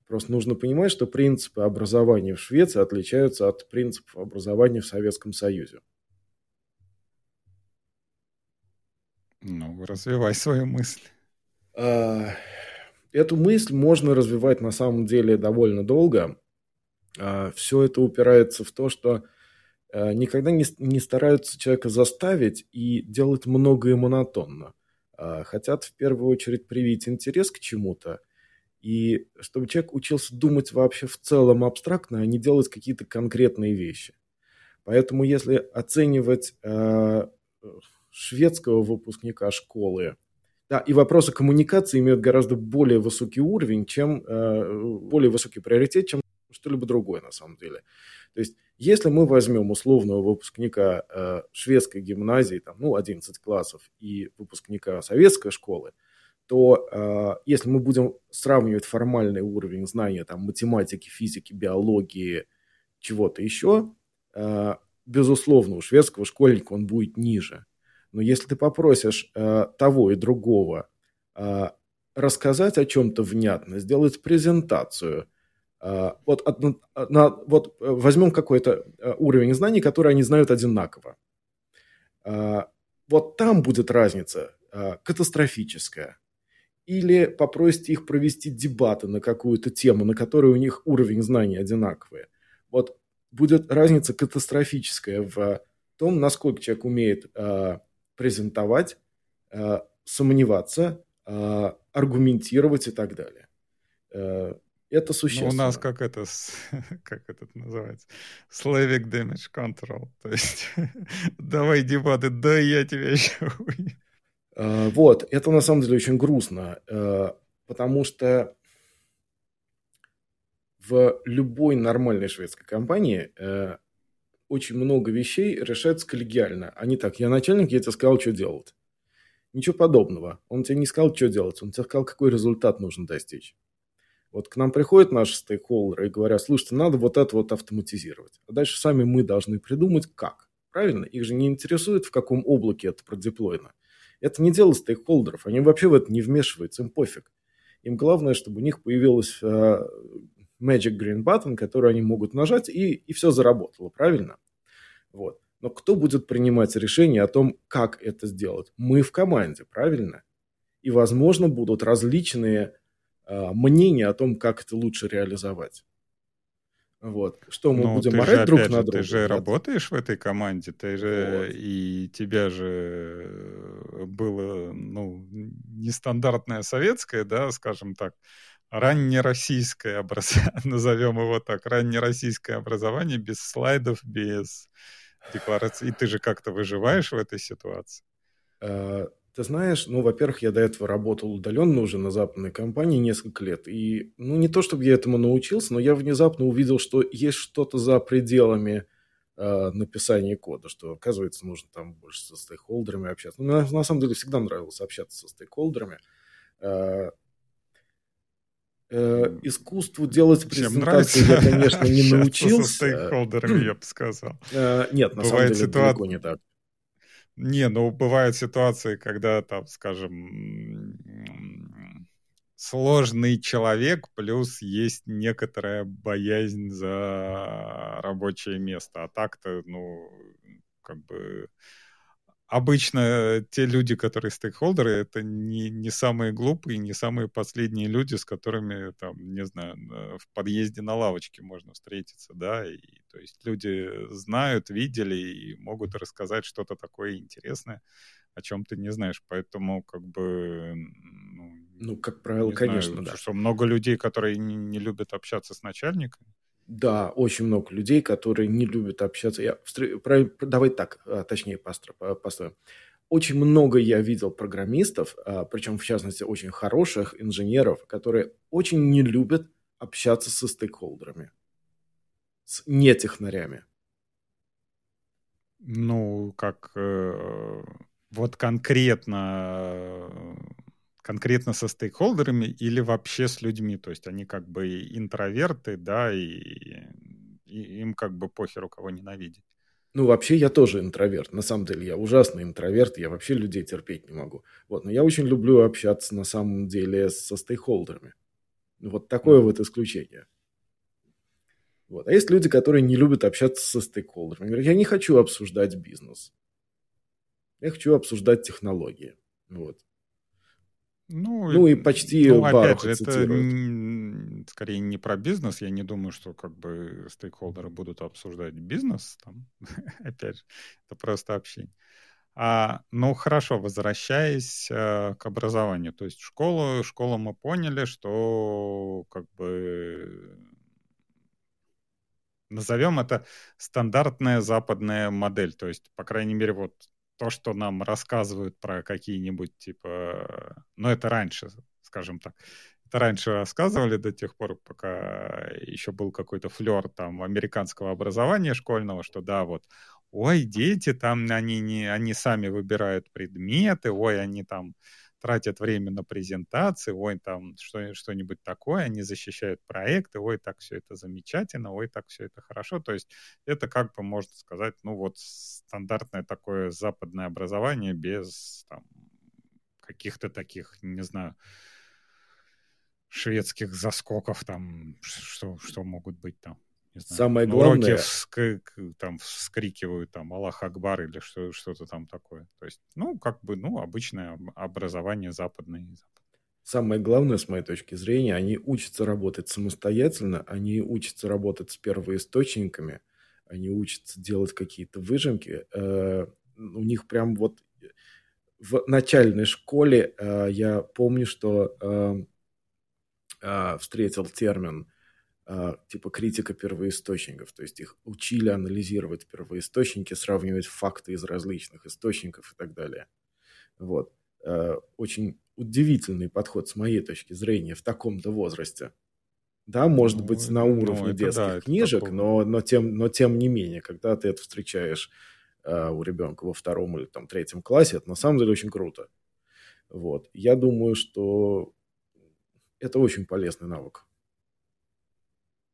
Просто нужно понимать, что принципы образования в Швеции отличаются от принципов образования в Советском Союзе. Ну, развивай свою мысль. А, Эту мысль можно развивать на самом деле довольно долго. А, Все это упирается в то, что а, никогда не, не стараются человека заставить и делать многое монотонно. А, хотят в первую очередь привить интерес к чему-то, и чтобы человек учился думать вообще в целом абстрактно, а не делать какие-то конкретные вещи. Поэтому если оценивать шведского выпускника школы да, и вопросы коммуникации имеют гораздо более высокий уровень, чем э, более высокий приоритет, чем что-либо другое на самом деле. То есть, если мы возьмем условного выпускника э, шведской гимназии, там, ну, 11 классов, и выпускника советской школы, то э, если мы будем сравнивать формальный уровень знания там, математики, физики, биологии, чего-то еще, э, безусловно, у шведского школьника он будет ниже. Но если ты попросишь э, того и другого э, рассказать о чем-то внятно, сделать презентацию, э, вот, от, на, вот э, возьмем какой-то э, уровень знаний, который они знают одинаково. Э, вот там будет разница э, катастрофическая. Или попросите их провести дебаты на какую-то тему, на которой у них уровень знаний одинаковый. Вот будет разница катастрофическая в том, насколько человек умеет э, презентовать, э, сомневаться, э, аргументировать и так далее. Э, это существенно. Ну, у нас как это, как это называется? Slavic damage control. То есть давай дебаты, да я тебя еще Вот, это на самом деле очень грустно, потому что в любой нормальной шведской компании очень много вещей решается коллегиально. А не так, я начальник, я тебе сказал, что делать. Ничего подобного. Он тебе не сказал, что делать, он тебе сказал, какой результат нужно достичь. Вот к нам приходят наши стейкхолдеры и говорят, слушайте, надо вот это вот автоматизировать. А дальше сами мы должны придумать, как. Правильно? Их же не интересует, в каком облаке это продеплойно. Это не дело стейкхолдеров. Они вообще в это не вмешиваются, им пофиг. Им главное, чтобы у них появилась э, Magic Green Button, который они могут нажать, и, и все заработало, правильно? Вот. Но кто будет принимать решение о том, как это сделать? Мы в команде, правильно? И, возможно, будут различные э, мнения о том, как это лучше реализовать. Вот. Что мы ну, будем орать друг же, на друга? Ты же работаешь в этой команде, ты же вот. и тебя же э, было, ну, нестандартное советское, да, скажем так, раннероссийское образование, назовем его так, раннероссийское образование без слайдов, без декларации. И ты же как-то выживаешь в этой ситуации? А, ты знаешь, ну, во-первых, я до этого работал удаленно уже на западной компании несколько лет. И, ну, не то чтобы я этому научился, но я внезапно увидел, что есть что-то за пределами э, написания кода, что, оказывается, нужно там больше со стейкхолдерами общаться. Ну, мне на самом деле всегда нравилось общаться со стейкхолдерами. Э, э, искусству делать презентации я, конечно, не научился. Со стейкхолдерами, я бы сказал. Э, нет, на самом деле, далеко не так. Не, ну бывают ситуации, когда там, скажем, сложный человек, плюс есть некоторая боязнь за рабочее место. А так-то, ну, как бы обычно те люди, которые стейкхолдеры, это не, не самые глупые, не самые последние люди, с которыми, там, не знаю, в подъезде на лавочке можно встретиться, да, и то есть люди знают, видели и могут рассказать что-то такое интересное, о чем ты не знаешь, поэтому как бы... Ну, ну как правило, конечно, знаю, да. Что много людей, которые не, не любят общаться с начальниками, да, очень много людей, которые не любят общаться. Я, про, давай так, а, точнее, построим. Очень много я видел программистов, а, причем в частности очень хороших инженеров, которые очень не любят общаться со стейкхолдерами, с нетехнарями. Ну, как э, вот конкретно конкретно со стейкхолдерами или вообще с людьми? То есть они как бы интроверты, да, и, и им как бы похер у кого ненавидеть. Ну, вообще я тоже интроверт. На самом деле я ужасный интроверт, я вообще людей терпеть не могу. Вот, но я очень люблю общаться на самом деле со стейкхолдерами. Вот такое mm. вот исключение. Вот. А есть люди, которые не любят общаться со стейкхолдерами. Говорят, я не хочу обсуждать бизнес. Я хочу обсуждать технологии. Вот. Ну, ну и почти ну, опять же, это скорее не про бизнес. Я не думаю, что как бы стейкхолдеры будут обсуждать бизнес. Там, опять же, это просто общение. А, ну, хорошо, возвращаясь э, к образованию. То есть школу, школу мы поняли, что как бы назовем это стандартная западная модель. То есть, по крайней мере, вот то, что нам рассказывают про какие-нибудь, типа, ну, это раньше, скажем так, это раньше рассказывали до тех пор, пока еще был какой-то флер там американского образования школьного, что да, вот, ой, дети там, они, не, они сами выбирают предметы, ой, они там тратят время на презентации, ой, там что, что-нибудь такое, они защищают проекты, ой, так все это замечательно, ой, так все это хорошо. То есть это как бы можно сказать, ну вот стандартное такое западное образование без там, каких-то таких, не знаю, шведских заскоков там, что, что могут быть там не знаю, Самое главное... Уроки там вскрикивают там Аллах Акбар или что, что-то там такое. То есть, ну, как бы, ну, обычное образование западное. Самое главное, с моей точки зрения, они учатся работать самостоятельно, они учатся работать с первоисточниками, они учатся делать какие-то выжимки. Э, у них прям вот в начальной школе э, я помню, что э, встретил термин типа критика первоисточников, то есть их учили анализировать первоисточники, сравнивать факты из различных источников и так далее. Вот. А, очень удивительный подход с моей точки зрения в таком-то возрасте. Да, может ну, быть, на уровне ну, детских да, книжек, но, но, тем, но тем не менее, когда ты это встречаешь э, у ребенка во втором или там третьем классе, это на самом деле очень круто. Вот. Я думаю, что это очень полезный навык.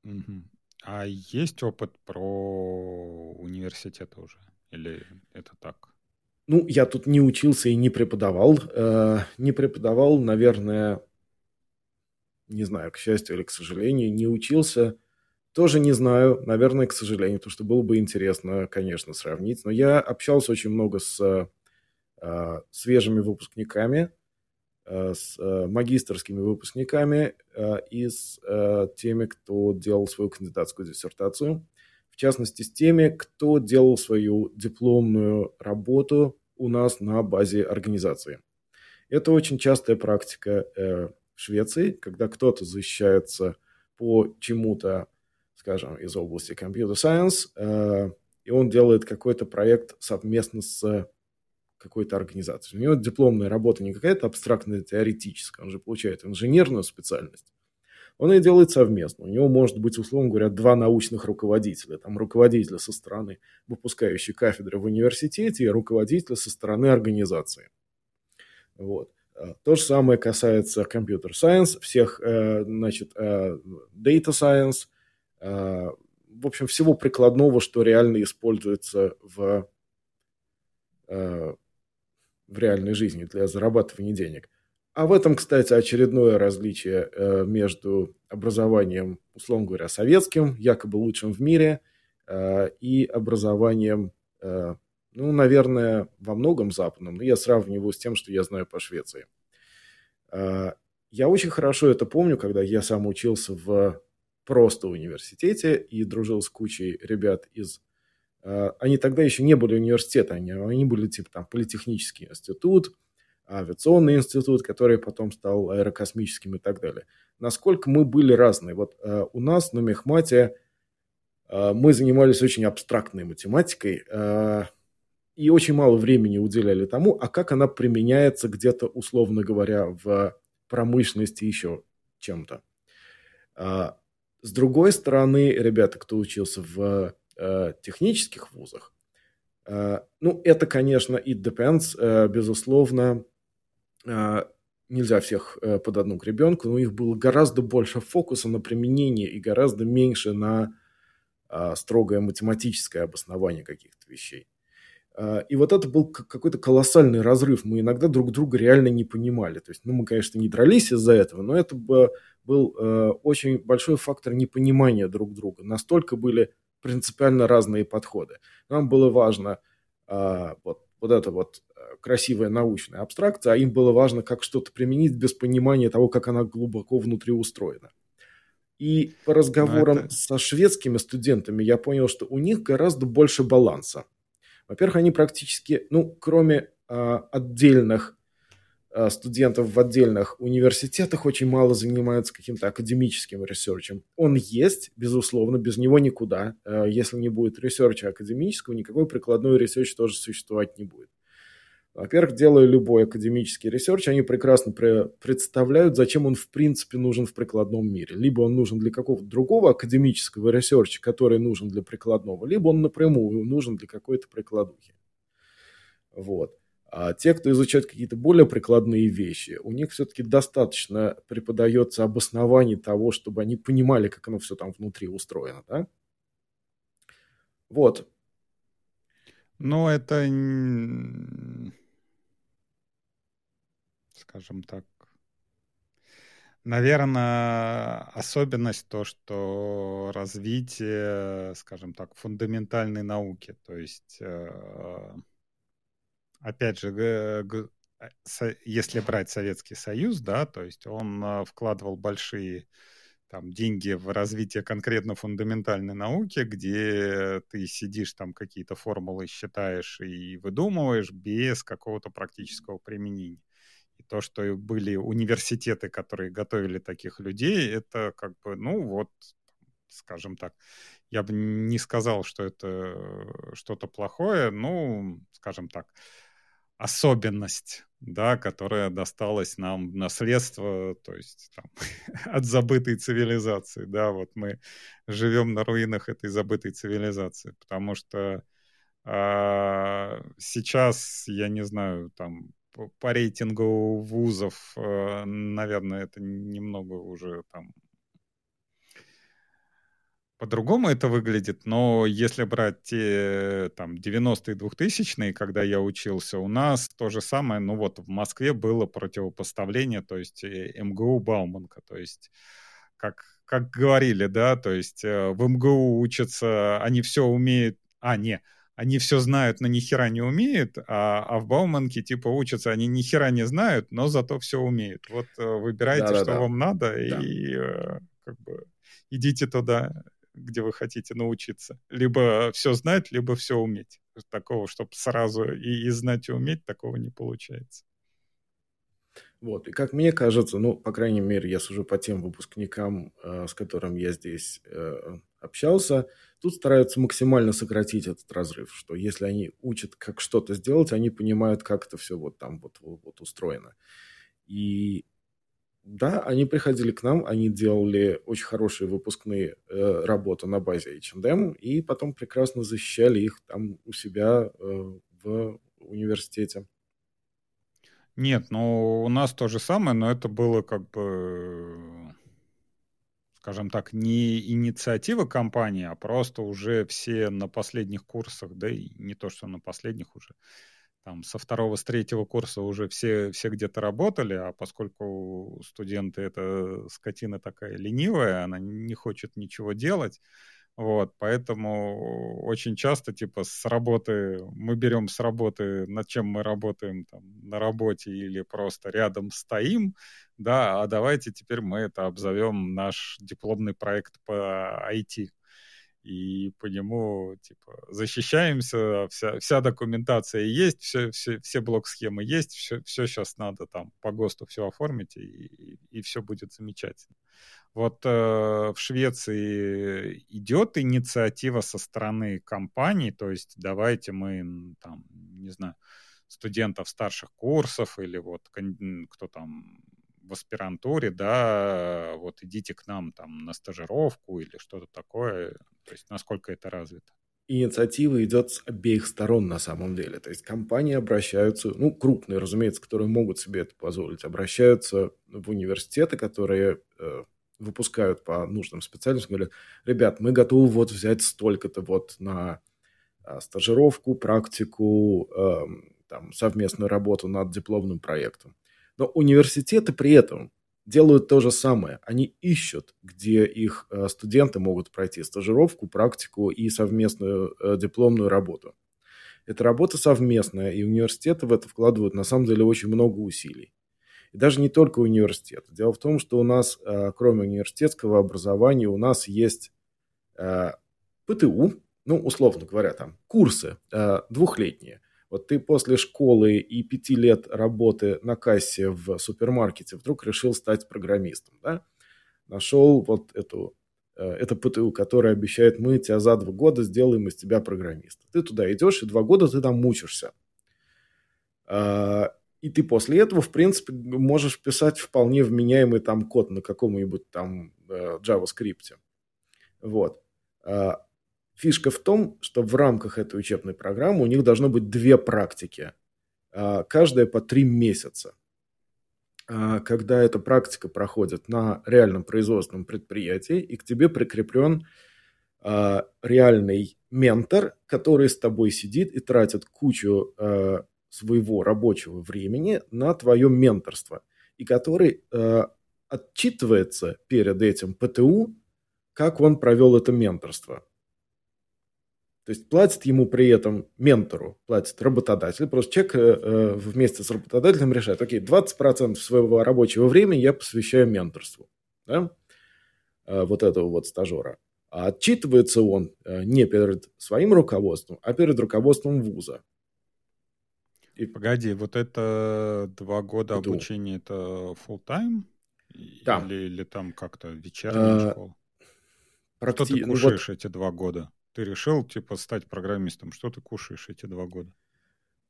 Угу. А есть опыт про университеты уже? Или это так? Ну, я тут не учился и не преподавал. Э, не преподавал, наверное, не знаю, к счастью или к сожалению, не учился. Тоже не знаю, наверное, к сожалению, потому что было бы интересно, конечно, сравнить. Но я общался очень много с э, свежими выпускниками, с э, магистрскими выпускниками э, и с э, теми, кто делал свою кандидатскую диссертацию. В частности, с теми, кто делал свою дипломную работу у нас на базе организации. Это очень частая практика э, в Швеции, когда кто-то защищается по чему-то, скажем, из области computer science, э, и он делает какой-то проект совместно с какой-то организацией. У него дипломная работа не какая-то абстрактная теоретическая, он же получает инженерную специальность. Он ее делает совместно. У него может быть, условно говоря, два научных руководителя. Там руководителя со стороны выпускающей кафедры в университете и руководителя со стороны организации. Вот. Э, то же самое касается компьютер science, всех, э, значит, э, data science, в общем, всего прикладного, что реально используется в, в реальной жизни для зарабатывания денег. А в этом, кстати, очередное различие между образованием, условно говоря, советским, якобы лучшим в мире, и образованием ну, наверное, во многом западном, но я сравниваю с тем, что я знаю по Швеции. Я очень хорошо это помню, когда я сам учился в просто университете и дружил с кучей ребят из... А, они тогда еще не были университеты, они, они были типа там политехнический институт, авиационный институт, который потом стал аэрокосмическим и так далее. Насколько мы были разные. Вот а, у нас на Мехмате мы занимались очень абстрактной математикой, и очень мало времени уделяли тому, а как она применяется где-то, условно говоря, в промышленности еще чем-то. А, с другой стороны, ребята, кто учился в э, технических вузах, э, ну, это, конечно, it depends, э, безусловно, нельзя всех под одну гребенку, но их было гораздо больше фокуса на применение и гораздо меньше на строгое математическое обоснование каких-то вещей. И вот это был какой-то колоссальный разрыв. Мы иногда друг друга реально не понимали. То есть, ну, мы, конечно, не дрались из-за этого, но это был очень большой фактор непонимания друг друга. Настолько были принципиально разные подходы. Нам было важно а, вот, вот это вот э, красивая научная абстракция, а им было важно, как что-то применить без понимания того, как она глубоко внутри устроена. И по разговорам это... со шведскими студентами я понял, что у них гораздо больше баланса. Во-первых, они практически, ну, кроме э, отдельных э, студентов в отдельных университетах, очень мало занимаются каким-то академическим research ем. Он есть, безусловно, без него никуда. Э, если не будет research а академического, никакой прикладной research тоже существовать не будет. Во-первых, делая любой академический research, они прекрасно представляют, зачем он в принципе нужен в прикладном мире. Либо он нужен для какого-то другого академического research а, который нужен для прикладного, либо он напрямую нужен для какой-то прикладухи. Вот. А те, кто изучают какие-то более прикладные вещи, у них все-таки достаточно преподается обоснований того, чтобы они понимали, как оно все там внутри устроено, да? Вот. Ну, это скажем так. Наверное, особенность то, что развитие, скажем так, фундаментальной науки. То есть, э, опять же, э, если брать Советский Союз, да, то есть он э, вкладывал большие там, деньги в развитие конкретно фундаментальной науки, где ты сидишь там какие-то формулы считаешь и выдумываешь без какого-то практического применения. И то, что были университеты, которые готовили таких людей, это как бы, ну вот, скажем так, я бы не сказал, что это что-то плохое, ну, скажем так, особенность, да, которая досталась нам в наследство, то есть там, от забытой цивилизации, да, вот мы живем на руинах этой забытой цивилизации, потому что а, сейчас, я не знаю, там по рейтингу вузов, э, наверное, это немного уже там по-другому это выглядит, но если брать те там 90-е, 2000-е, когда я учился, у нас то же самое, ну вот в Москве было противопоставление, то есть э, МГУ Бауманка, то есть как, как говорили, да, то есть э, в МГУ учатся, они все умеют, а, не, они все знают, но ни хера не умеют, а, а в Бауманке типа учатся, они ни хера не знают, но зато все умеют. Вот э, выбирайте, да, да, что да. вам надо, да. и как бы идите туда где вы хотите научиться. Либо все знать, либо все уметь. Такого, чтобы сразу и, и знать, и уметь, такого не получается. Вот, и как мне кажется, ну, по крайней мере, я сужу по тем выпускникам, э, с которыми я здесь э, общался, тут стараются максимально сократить этот разрыв, что если они учат, как что-то сделать, они понимают, как это все вот там вот, вот устроено. И да, они приходили к нам, они делали очень хорошие выпускные э, работы на базе H&M, и потом прекрасно защищали их там у себя э, в университете. Нет, ну у нас то же самое, но это было как бы, скажем так, не инициатива компании, а просто уже все на последних курсах, да и не то, что на последних уже, там со второго, с третьего курса уже все, все где-то работали, а поскольку студенты это скотина такая ленивая, она не хочет ничего делать, вот, поэтому очень часто, типа, с работы, мы берем с работы, над чем мы работаем там, на работе или просто рядом стоим, да, а давайте теперь мы это обзовем наш дипломный проект по IT и по нему типа защищаемся, вся, вся документация есть, все, все, все блок-схемы есть, все, все сейчас надо там по ГОСТу все оформить, и, и, и все будет замечательно. Вот э, в Швеции идет инициатива со стороны компаний, то есть давайте мы там, не знаю, студентов старших курсов или вот кто там в аспирантуре, да, вот идите к нам там на стажировку или что-то такое, то есть насколько это развито? Инициатива идет с обеих сторон на самом деле. То есть компании обращаются, ну, крупные, разумеется, которые могут себе это позволить, обращаются в университеты, которые э, выпускают по нужным специальностям, говорят, ребят, мы готовы вот взять столько-то вот на э, стажировку, практику, э, там, совместную работу над дипломным проектом. Но университеты при этом делают то же самое. Они ищут, где их э, студенты могут пройти стажировку, практику и совместную э, дипломную работу. Это работа совместная, и университеты в это вкладывают на самом деле очень много усилий. И даже не только университет. Дело в том, что у нас, э, кроме университетского образования, у нас есть ПТУ, ну, условно говоря, там курсы двухлетние – вот ты после школы и пяти лет работы на кассе в супермаркете вдруг решил стать программистом, да? Нашел вот эту, это ПТУ, которое обещает, мы тебя за два года сделаем из тебя программиста. Ты туда идешь, и два года ты там мучишься. А, и ты после этого, в принципе, можешь писать вполне вменяемый там код на каком-нибудь там э, JavaScript. Вот. Фишка в том, что в рамках этой учебной программы у них должно быть две практики, а, каждая по три месяца. А, когда эта практика проходит на реальном производственном предприятии, и к тебе прикреплен а, реальный ментор, который с тобой сидит и тратит кучу своего рабочего времени на твое менторство, и который отчитывается перед этим ПТУ, как он провел это менторство. То есть платит ему при этом ментору, платит работодатель. Просто человек э, э вместе с работодателем решает, окей, 20% своего рабочего времени я посвящаю менторству. Да? Э, вот этого вот стажера. А отчитывается он э, не перед своим руководством, а перед руководством вуза. И... Погоди, вот это два года Иду. обучения, это full time? Да. Или, или там как-то вечерняя а, школа? Практи... Что ты кушаешь ну, вот... эти два года? Ты решил, типа, стать программистом? Что ты кушаешь эти два года?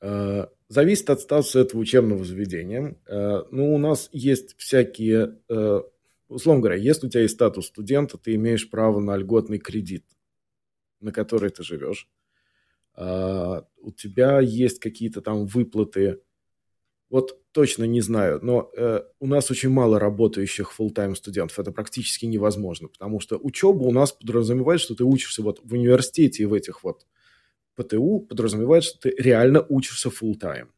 Э, зависит от статуса этого учебного заведения. Э, ну, у нас есть всякие, э, условно говоря, если у тебя есть статус студента, ты имеешь право на льготный кредит, на который ты живешь. У тебя есть какие-то там выплаты. Вот точно не знаю, но э, у нас очень мало работающих full-time студентов. Это практически невозможно, потому что учеба у нас подразумевает, что ты учишься вот в университете и в этих вот ПТУ, подразумевает, что ты реально учишься full-time.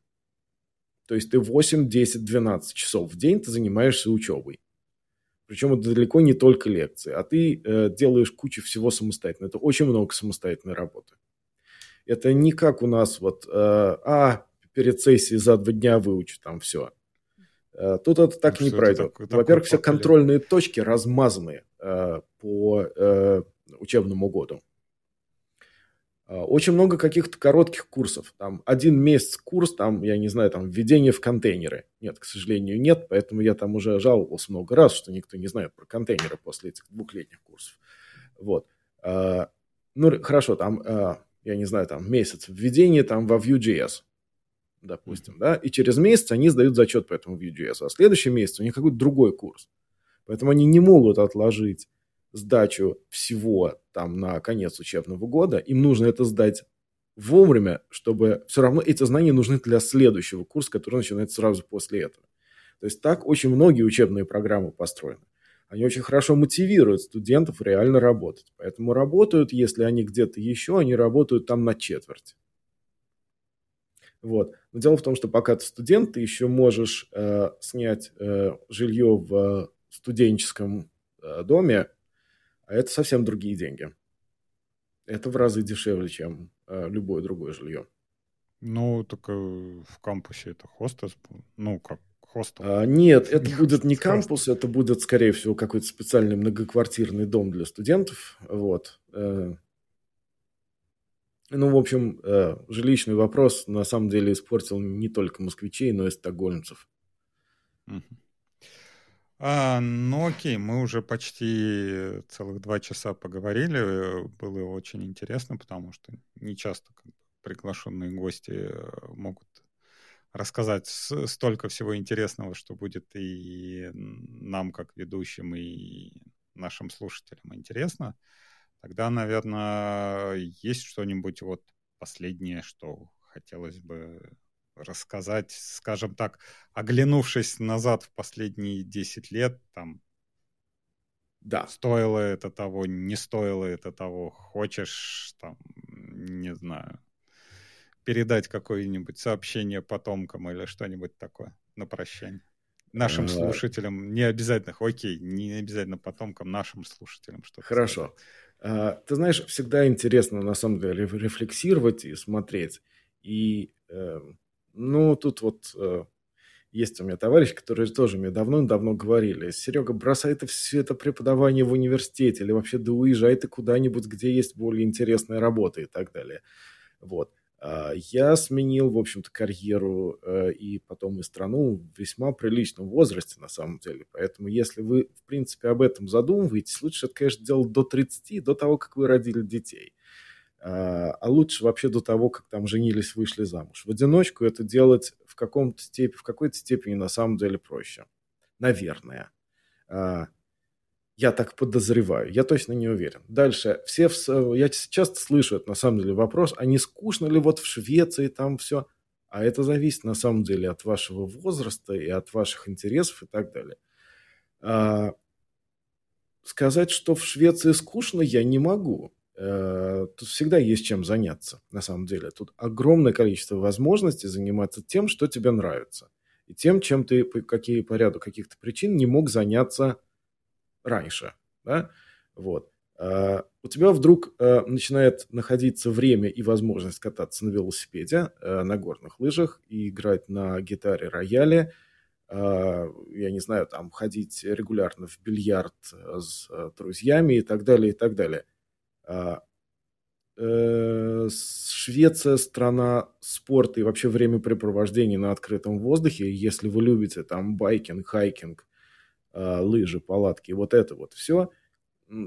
То есть ты 8, 10, 12 часов в день ты занимаешься учебой. Причем это далеко не только лекции, а ты э, делаешь кучу всего самостоятельно. Это очень много самостоятельной работы. Это не как у нас вот, э, а, перед сессией за два дня выучу там все. Э, тут это так ну, не пройдет. Во-первых, все контрольные точки размазаны э, по э, учебному году. Э, очень много каких-то коротких курсов. Там один месяц курс, там, я не знаю, там введение в контейнеры. Нет, к сожалению, нет, поэтому я там уже жаловался много раз, что никто не знает про контейнеры после этих двухлетних курсов. Вот. Э, ну, хорошо, там я не знаю, там месяц введения там во Vue.js, допустим, да, и через месяц они сдают зачет по этому Vue.js, а в следующий месяц у них какой-то другой курс. Поэтому они не могут отложить сдачу всего там на конец учебного года, им нужно это сдать вовремя, чтобы все равно эти знания нужны для следующего курса, который начинается сразу после этого. То есть так очень многие учебные программы построены они очень хорошо мотивируют студентов реально работать. Поэтому работают, если они где-то еще, они работают там на четверть. Вот. Но дело в том, что пока ты студент, ты еще можешь э, снять э, жилье в студенческом э, доме, а это совсем другие деньги. Это в разы дешевле, чем э, любое другое жилье. Ну, только в кампусе это хостес, ну, как хостел? А, нет, это не будет не кампус, это будет, скорее всего, какой-то специальный многоквартирный дом для студентов. Вот. Э, ну, в общем, э, жилищный вопрос на самом деле испортил не только москвичей, но и стокгольмцев. А, ну окей, мы уже почти целых два часа поговорили. Было очень интересно, потому что не часто приглашенные гости э, могут рассказать столько всего интересного, что будет и нам, как ведущим, и нашим слушателям интересно, тогда, наверное, есть что-нибудь вот последнее, что хотелось бы рассказать, скажем так, оглянувшись назад в последние 10 лет, там, да. стоило это того, не стоило это того, хочешь, там, не знаю, передать какое-нибудь сообщение потомкам или что-нибудь такое на прощание? Нашим слушателям, не обязательно, окей, не обязательно потомкам, нашим слушателям что-то. Хорошо. Сказать. Ты знаешь, всегда интересно на самом деле рефлексировать и смотреть. И, эм, ну, тут вот э, есть у меня товарищ, которые тоже мне давно-давно говорили, Серега, бросай ты все это преподавание в университете или вообще да уезжай ты куда-нибудь, где есть более интересная работа и так далее. Вот. А, я сменил, в общем-то, карьеру э, и потом и страну в весьма приличном возрасте, на самом деле. Поэтому, если вы, в принципе, об этом задумываетесь, лучше это, конечно, делать до 30, до того, как вы родили детей. А, а лучше вообще до того, как там женились, вышли замуж. В одиночку это делать в, каком-то степени, в какой-то степени на самом деле проще. Наверное. Я так подозреваю, я точно не уверен. Дальше, все, в, я часто слышу это на самом деле вопрос, а не скучно ли вот в Швеции там все? А это зависит на самом деле от вашего возраста и от ваших интересов и так далее. А, сказать, что в Швеции скучно, я не могу. А, тут всегда есть чем заняться, на самом деле. Тут огромное количество возможностей заниматься тем, что тебе нравится. И тем, чем ты какие, по ряду каких-то причин не мог заняться раньше, да, вот. А, у тебя вдруг а, начинает находиться время и возможность кататься на велосипеде, а, на горных лыжах и играть на гитаре, рояле, я не знаю, там ходить регулярно в бильярд с друзьями и так далее, и так далее. Э, Швеция страна спорта и вообще времяпрепровождения на открытом воздухе. Если вы любите там байкинг, хайкинг, а, лыжи, палатки, вот это вот все,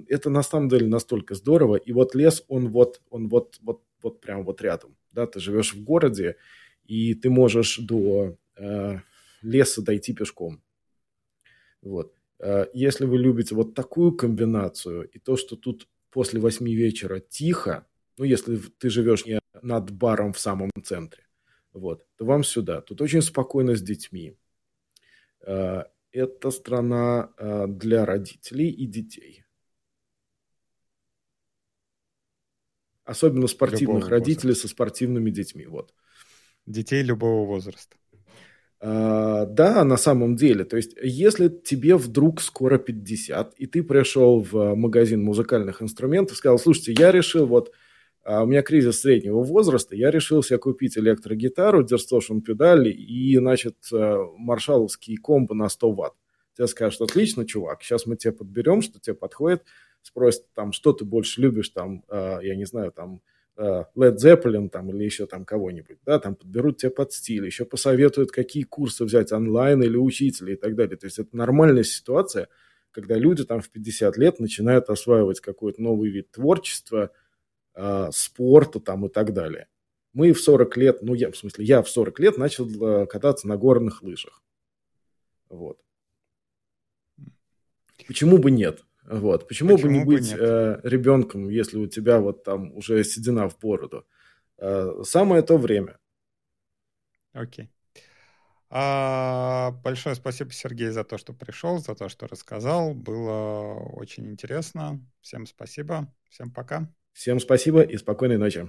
это на самом деле настолько здорово. И вот лес, он вот, он вот, вот, вот прям вот рядом. Да, ты живешь в городе, и ты можешь до э, леса дойти пешком. Вот. Э, если вы любите вот такую комбинацию, и то, что тут после восьми вечера тихо, ну, если ты живешь не над баром в самом центре, вот, то вам сюда. Тут очень спокойно с детьми. Это страна э, для родителей и детей. Особенно спортивных любого родителей возраста. со спортивными детьми. Вот. Детей любого возраста. А, да, на самом деле. То есть, если тебе вдруг скоро 50, и ты пришел в магазин музыкальных инструментов, сказал, слушайте, я решил вот а у меня кризис среднего возраста, я решил себе купить электрогитару, Distortion педали и, значит, э, маршаловский комбо на 100 ватт. Тебе скажут, отлично, чувак, сейчас мы тебе подберем, что тебе подходит, спросят, там, что ты больше любишь, там, э, я не знаю, там, э, Led Zeppelin там, или еще там кого-нибудь, да, там подберут тебе под стиль, еще посоветуют, какие курсы взять онлайн или учителя и так далее. То есть это нормальная ситуация, когда люди там в 50 лет начинают осваивать какой-то новый вид творчества – э, спорту там и так далее. Мы в 40 лет, ну я, в смысле, я в 40 лет начал э, кататься на горных лыжах. Вот. Почему бы нет? Вот. Почему, Почему бы не бы быть э, ребенком, если у тебя вот там уже седина в бороду? Э, самое то время. Окей. А, большое спасибо, Сергей, за то, что пришел, за то, что рассказал. Было очень интересно. Всем спасибо. Всем пока. Всем спасибо и спокойной ночи.